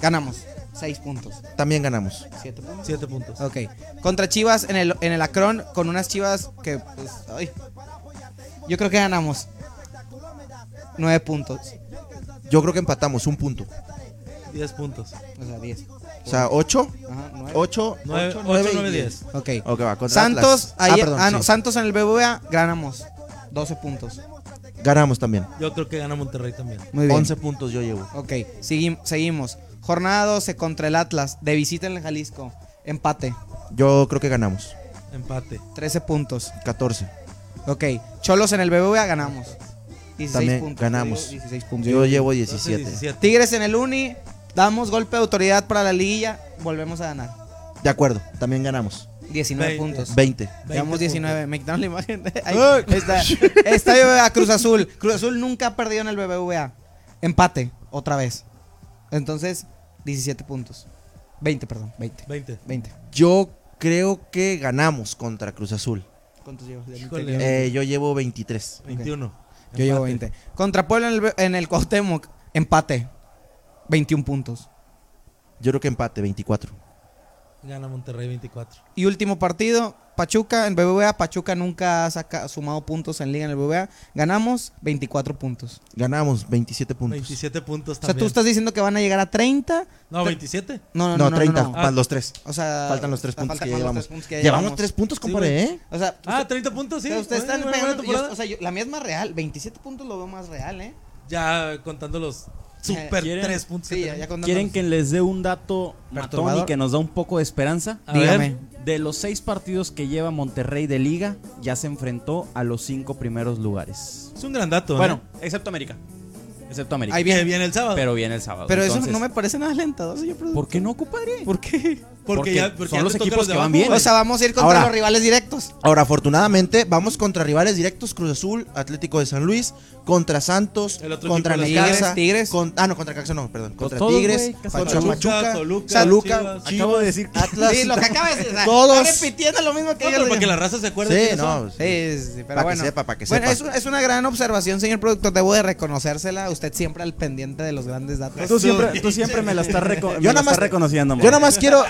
C: Ganamos. Seis puntos.
B: También ganamos.
C: Siete puntos.
A: Siete puntos.
C: Ok. Contra Chivas en el, en el Acron, con unas Chivas que, pues, ay. Yo creo que ganamos. Nueve puntos.
B: Yo creo que empatamos, un punto.
A: 10 puntos.
C: O sea, 10.
B: O sea, 8,
C: Ajá, 9.
B: 8,
A: 9,
B: 8,
A: 8 9, 10.
C: Ok.
B: Ok, va, contra
C: Santos,
B: Atlas.
C: ahí,
B: ah, perdón,
C: ah, no,
B: sí.
C: Santos en el BBVA ganamos 12 puntos.
B: Ganamos también.
A: Yo creo que gana Monterrey también.
C: Muy bien.
B: 11 puntos yo llevo.
C: Ok, seguim- seguimos. Jornada 12 contra el Atlas, de visita en el Jalisco. Empate,
B: Yo creo que ganamos.
A: Empate.
C: 13 puntos.
B: 14.
C: Ok, Cholos en el BBVA ganamos. 16
B: También
C: puntos.
B: ganamos.
C: Yo digo 16 puntos.
B: Yo llevo
A: Entonces,
B: 17.
A: 17.
C: Tigres en el Uni, damos golpe de autoridad para la liguilla, volvemos a ganar.
B: De acuerdo, también ganamos.
C: 19
A: Veinte.
C: puntos.
B: 20.
A: 20
C: Llevamos
A: puntos.
C: 19. Me quitaron la imagen. Ahí está. Estadio BBVA, Cruz Azul. Cruz Azul nunca ha perdido en el BBVA. Empate, otra vez. Entonces, 17 puntos. 20, perdón. 20.
A: 20.
C: 20.
B: Yo creo que ganamos contra Cruz Azul.
C: ¿Cuántos llevas?
A: Híjole.
B: Eh, yo llevo 23.
A: 21.
C: Yo llevo
A: Empate.
C: 20. Contra Puebla en el, en el Cuauhtémoc, empate. 21 puntos.
B: Yo creo que empate, 24.
A: Gana Monterrey 24.
C: Y último partido, Pachuca en BBVA. Pachuca nunca ha saca- sumado puntos en liga en el BBVA. Ganamos 24 puntos.
B: Ganamos 27 puntos.
A: 27 puntos
C: O sea,
A: también.
C: tú estás diciendo que van a llegar a 30.
A: No, 27.
C: No, no,
B: No,
C: no, no,
B: 30,
C: no, no.
B: para los tres.
C: O sea,
B: Faltan los tres
C: ah,
B: puntos
C: falta-
B: que llevamos.
C: tres puntos que ya
B: Llevamos 3 puntos,
C: Sí,
B: compadre,
C: güey.
B: ¿eh?
C: O sea,
A: Ah, 30 puntos, sí.
C: o sea, ustedes están pegando- yo- o sea, yo- la mía es más real. 27 puntos lo veo más real, ¿eh?
A: Ya contando los super
D: ¿Quieren?
A: 3 puntos.
C: Sí,
A: que
C: ya, ya
D: ¿Quieren que les dé un dato matón y que nos da un poco de esperanza?
A: A
C: Dígame.
A: ver.
D: De los seis partidos que lleva Monterrey de liga, ya se enfrentó a los cinco primeros lugares.
A: Es un gran dato.
D: Bueno,
A: ¿eh?
D: excepto América. Excepto América.
C: Ahí viene.
A: viene el sábado.
D: Pero viene el sábado.
C: Pero
D: Entonces,
C: eso no me parece nada alentador, señor productor.
D: ¿Por qué no, compadre?
C: ¿Por qué?
A: Porque,
D: porque
A: ya, porque
D: son
A: ya
D: los equipos
A: de
D: que van bien.
C: O sea, vamos a ir contra
B: Ahora-
C: los rivales directos.
B: Ahora, afortunadamente, vamos contra rivales directos: Cruz Azul, Atlético de San Luis, contra Santos,
A: El otro
B: contra
C: los
B: Necaxa,
C: Tigres,
B: con- ah, no, contra Caxa no, perdón. Contra
D: todos,
B: Tigres,
D: casi
B: contra. Pachuca,
A: Toluca,
B: Toluca,
A: Chivas.
B: Chivas,
D: Acabo de decir que-
B: Atlas.
C: Sí, lo que acabas de decir.
B: Todos.
C: Está repitiendo lo mismo que
A: No,
C: yo
A: para que la raza se acuerde.
B: Sí, no.
C: Sí, sí, pero
B: Para que
C: bueno.
B: sepa, para que
C: Bueno,
B: sepa.
C: es, es una gran observación, señor productor. Debo de reconocérsela. Usted siempre al pendiente de los grandes datos.
D: Tú siempre, tú siempre me la estás, reco- me
B: Yo
D: la
B: nada más-
D: estás reconociendo,
B: Yo nada más quiero,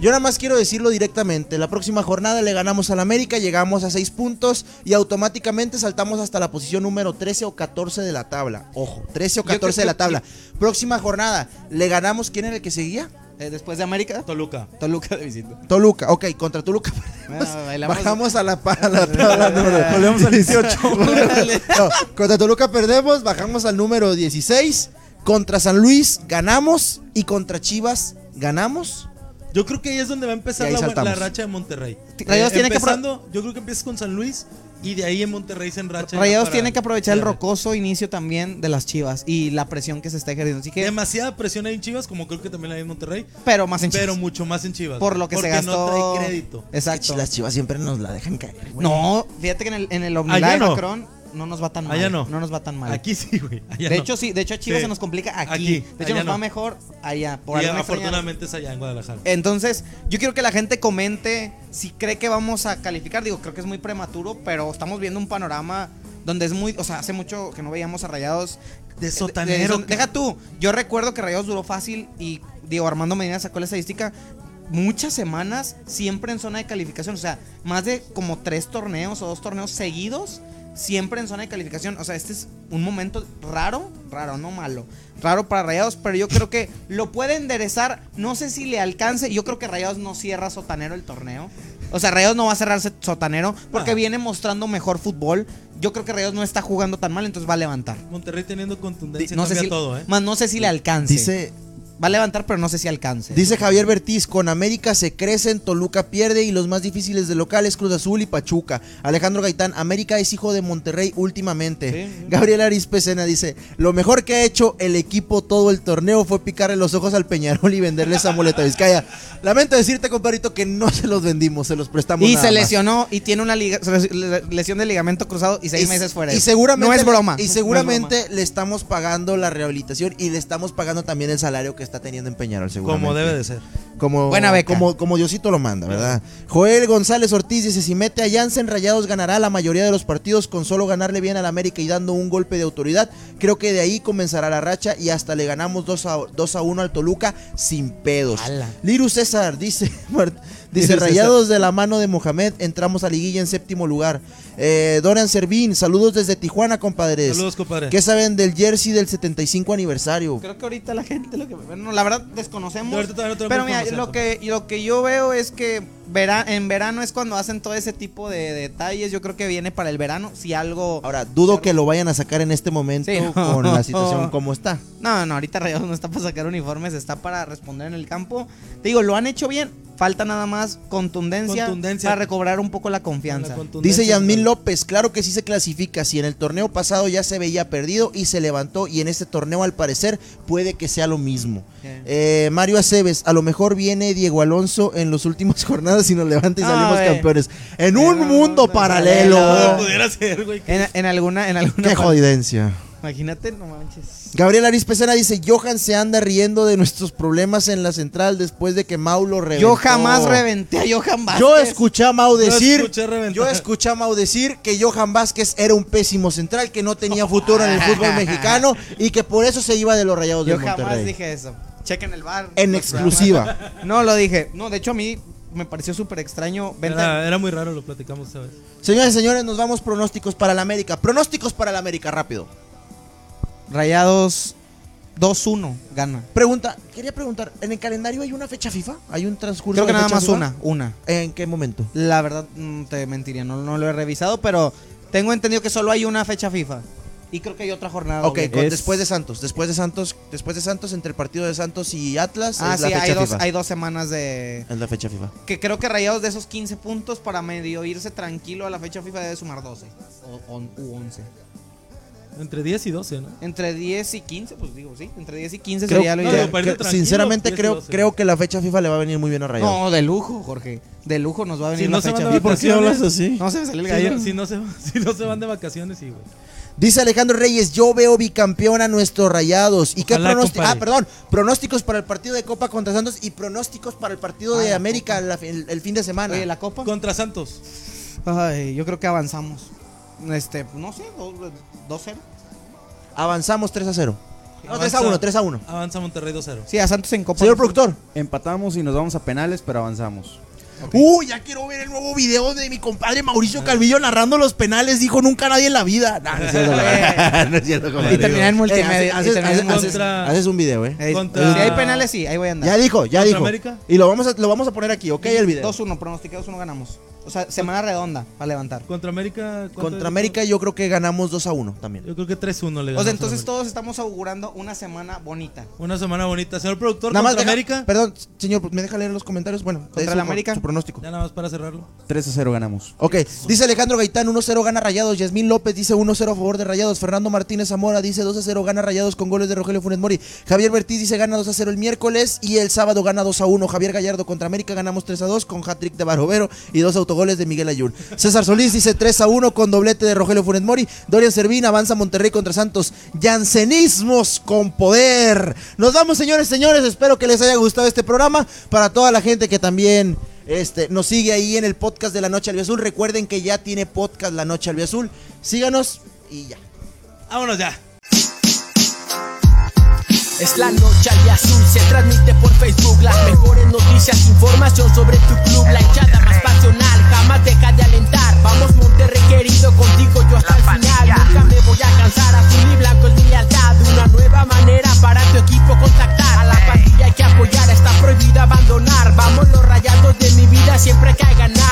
B: yo nada más quiero decirlo directamente. La próxima jornada le ganamos al América, llegamos a 6 puntos y automáticamente saltamos hasta la posición número 13 o 14 de la tabla. Ojo, 13 o
C: Yo creo
B: 14 de la tabla. Próxima jornada, le ganamos. ¿Quién era el que seguía?
C: Eh, después de América,
A: Toluca.
C: Toluca de visita.
B: Toluca. Ok, contra Toluca.
C: Bueno, bailamos-
B: Bajamos a la, a la tabla número.
D: Volvemos al 18.
B: No, contra Toluca perdemos, bajamos al número 16. Contra San Luis ganamos y contra Chivas ganamos.
A: Yo creo que ahí es donde va a empezar la, racha de Monterrey.
C: Rayados
A: Eh,
C: tiene que
A: empezando, yo creo que empiezas con San Luis y de ahí en Monterrey se enracha.
C: Rayados
A: para-
C: tiene que aprovechar el rocoso inicio también de las Chivas y la presión que se está ejerciendo. Así que,
A: Demasiada presión ahí en Chivas, como creo que también la hay en Monterrey,
C: pero más en Chivas.
A: pero mucho más en Chivas.
C: por lo que
A: porque
C: se gastó.
A: no trae crédito.
C: Exacto.
B: Las Chivas siempre nos la dejan caer.
C: No, fíjate que en el, en el
A: no.
C: Macron no nos va tan mal.
A: Allá no.
C: No nos va tan mal.
A: Aquí sí, güey. allá
C: de
A: no.
C: hecho, sí. De hecho, a Chivas
A: Sí.
C: se nos complica aquí.
A: Aquí,
C: de hecho,
A: allá
C: nos va mejor allá. Por
A: y afortunadamente es allá en Guadalajara.
C: Entonces, yo quiero que la gente comente si cree que vamos a calificar. Digo, creo que es muy prematuro, pero estamos viendo un panorama donde es muy. O sea, hace mucho que no veíamos a Rayados.
A: De
C: de-
A: sotanero.
C: de- deja tú. Yo recuerdo que Rayados duró fácil y, digo, Armando Medina sacó la estadística. Muchas semanas siempre en zona de calificación. O sea, más de como tres torneos o dos torneos seguidos. Siempre en zona de calificación. O sea, este es un momento raro, raro, no malo. Raro para Rayados, pero yo creo que lo puede enderezar. No sé si le alcance. Yo creo que Rayados no cierra sotanero el torneo. O sea, Rayados no va a cerrarse sotanero porque
A: Ah.
C: viene mostrando mejor fútbol. Yo creo que Rayados no está jugando tan mal, entonces va a levantar.
A: Monterrey teniendo contundencia
C: No sé, si,
A: todo, ¿eh?
C: más no sé si le alcance.
B: Dice,
C: Va a levantar, pero no sé si alcance.
B: dice Javier Bertiz, con América se crecen, Toluca pierde y los más difíciles de locales Cruz Azul y Pachuca. Alejandro Gaitán, América es hijo de Monterrey últimamente.
C: Sí.
B: Gabriel Aris Pecena dice, lo mejor que ha hecho el equipo todo el torneo fue picarle los ojos al Peñarol y venderle esa muleta Vizcaya. Lamento decirte, compadrito, que no se los vendimos, se los prestamos.
C: y
B: nada
C: se
B: más.
C: lesionó y tiene una liga- lesión de ligamento cruzado y seis
B: Y-
C: meses fuera.
B: Y seguramente,
C: No es broma.
B: Y
C: No es
B: seguramente le estamos pagando la rehabilitación y le estamos pagando también el salario que está teniendo en Peñarol, seguramente.
A: Como debe de ser.
B: Como,
C: Buena beca.
B: Como, como Diosito lo manda, ¿verdad? Joel González Ortiz dice: Si mete a Jansen, Rayados ganará la mayoría de los partidos con solo ganarle bien al América y dando un golpe de autoridad. Creo que de ahí comenzará la racha y hasta le ganamos 2 a, 2 a 1 al Toluca sin pedos.
C: Ala.
B: Liru César Dice Dice Rayados de la mano de Mohamed, entramos a liguilla en séptimo lugar. Eh, Dorian Servín, saludos desde Tijuana, compadres.
A: Saludos, compadre.
B: ¿Qué saben del jersey del 75 aniversario?
C: Creo que ahorita la gente lo que bueno, la verdad desconocemos.
A: No
C: pero mira, lo que lo que yo veo es que vera- en verano es cuando hacen todo ese tipo de detalles. Yo creo que viene para el verano. Si algo
B: Ahora, dudo que lo vayan a sacar en este momento
C: Sí.
B: con la situación como está.
C: No, no, ahorita Rayados no está para sacar uniformes, está para responder en el campo. Te digo, lo han hecho bien. Falta nada más contundencia,
A: Contundencia.
C: para recobrar un poco la
A: Con
C: confianza.
A: la.
B: Dice Yasmín López, claro que sí se clasifica, si en el torneo pasado ya se veía perdido y se levantó y en este torneo al parecer puede que sea lo mismo. Eh, Mario Aceves, a lo mejor viene Diego Alonso en las últimas jornadas y nos levanta y
C: Ah,
B: salimos campeones. En un
C: un
B: mundo paralelo.
C: paralelo.
A: Pudiera ser, güey.
C: En, en alguna, en alguna
B: Qué jodidencia.
C: Imagínate, no manches.
B: Gabriel Aris Pecena dice, Johan se anda riendo de nuestros problemas en la central después de que Mau lo reventó.
C: Yo jamás reventé a Johan Vázquez.
B: Yo escuché a Mau decir,
A: escuché
B: yo escuché a Mau decir que Johan Vázquez era un pésimo central, que no tenía futuro en el fútbol mexicano y que por eso se iba de los Rayados
C: Yo
B: de
C: jamás
B: Monterrey.
C: dije eso. Chequen el bar.
B: En exclusiva.
C: No lo dije. No, de hecho a mí me pareció súper extraño.
A: Era, era muy raro, lo platicamos, ¿sabes?
B: Señores y señores, nos vamos pronósticos para la América. Pronósticos para la América, rápido.
C: Rayados 2-1 gana.
B: Pregunta, quería preguntar, ¿en el calendario hay una fecha FIFA? ¿Hay un transcurso
C: Creo que
B: de
C: nada
B: fecha
C: más
B: FIFA?
C: una, una.
B: ¿En qué momento?
C: La verdad mm, te mentiría, no, no lo he revisado, pero tengo entendido que solo hay una fecha FIFA. Y creo que hay otra jornada.
B: Ok, con-
D: Es-
B: después de Santos, después de Santos, después de Santos, entre el partido de Santos y Atlas,
C: Ah,
B: es
C: sí,
B: la fecha
C: hay dos,
B: FIFA.
C: hay dos semanas de...
B: Es la fecha FIFA.
C: Que creo que Rayados de esos 15 puntos para medio irse tranquilo a la fecha FIFA debe sumar 12 o, on- u 11.
A: Entre 10 y 12, ¿no?
C: Entre 10 y 15, pues digo, sí. Entre 10 y 15
B: Creo-
C: sería lo
A: no,
C: ideal.
B: Creo- sinceramente
A: 10 y
B: creo,
A: 12.
B: creo que la fecha FIFA le va a venir muy bien a Rayados.
C: No, de lujo, Jorge. De lujo nos va a venir
A: Si no
C: la
A: se
C: fecha
A: van de
C: FIFA.
A: vacaciones.
B: así?
C: No se me salió el
A: Si
C: gallo.
A: no, si, no se, si no se van de vacaciones, sí, güey.
B: Dice Alejandro Reyes, yo veo bicampeón a nuestros rayados. ¿Y qué
A: Ojalá,
B: pronósticos?
A: compadre.
B: Ah, perdón, pronósticos para el partido de Copa contra Santos y pronósticos para el partido
C: Ah,
B: de
C: la
B: América la- el, el fin de semana.
C: Oye, la copa.
A: Contra Santos.
C: Ay, yo creo que avanzamos. Este, no sé, 2-0.
B: Avanzamos 3 a 0. No, 3 a
A: Avanza-
B: 1, 3 a 1.
A: Avanza Monterrey 2-0.
C: Sí, a Santos en copa.
B: Señor productor.
D: Empatamos y nos vamos a penales, pero avanzamos.
B: Uy, ya quiero ver el nuevo video de mi compadre Mauricio Calvillo narrando los penales. Dijo nunca nadie en la vida. No, no es cierto, compadre. No es cierto, compadre.
C: Y terminar en multimedia,
B: Eh, haces, haces- haces-
A: contra-
B: haces un video, eh.
C: Eh,
A: Contra-
C: Si hay penales, sí, ahí voy a andar.
B: Ya dijo, ya
A: ¿Contra
B: dijo.
A: América?
B: Y lo vamos a, lo vamos a poner aquí, ok, el video.
C: 2-1, pronostiqué 2-1 ganamos. O sea, semana redonda para levantar.
A: Contra América. ¿cuánto
B: Contra? América yo creo que ganamos 2 a 1 también.
A: Yo creo que 3-1 le
C: O
A: ganamos
C: sea,
A: a
C: entonces todos estamos augurando una semana bonita.
A: Una semana bonita. Señor productor,
B: Nada más
A: contra
B: deja-
A: América.
B: Perdón, señor, ¿me deja leer los comentarios? Bueno,
C: ¿Contra el América?
B: Su pronóstico.
A: Ya nada más para cerrarlo.
D: 3 a 0 ganamos.
B: Ok, dice Alejandro Gaitán 1-0 gana Rayados, Yasmín López dice 1-0 a favor de Rayados, Fernando Martínez Zamora dice 2-0 gana Rayados con goles de Rogelio Funes Mori, Javier Bertiz dice gana 2-0 el miércoles y el sábado gana 2-1, Javier Gallardo contra América ganamos 3-2 con hat-trick de Barovero y dos autogoles de Miguel Ayun. César Solís dice 3-1 con doblete de Rogelio Funes Mori, Dorian Servín avanza Monterrey contra Santos, Jansenismos con poder. Nos vamos señores, señores, espero que les haya gustado este programa, para toda la gente que también... Este, nos sigue ahí en el podcast de La Noche Albiazul. Recuerden que ya tiene podcast La Noche Albiazul. Síganos y ya.
A: Vámonos ya.
E: Es la noche al azul, se transmite por Facebook. Las mejores noticias, información sobre tu club, la hinchada más pasional, jamás deja de alentar. Vamos Monterrey querido, contigo yo hasta el final, nunca me voy a cansar, azul y blanco es mi lealtad, una nueva manera para tu equipo contactar. A la pandilla hay que apoyar, está prohibido abandonar, vamos los rayados de mi vida siempre hay que ganar.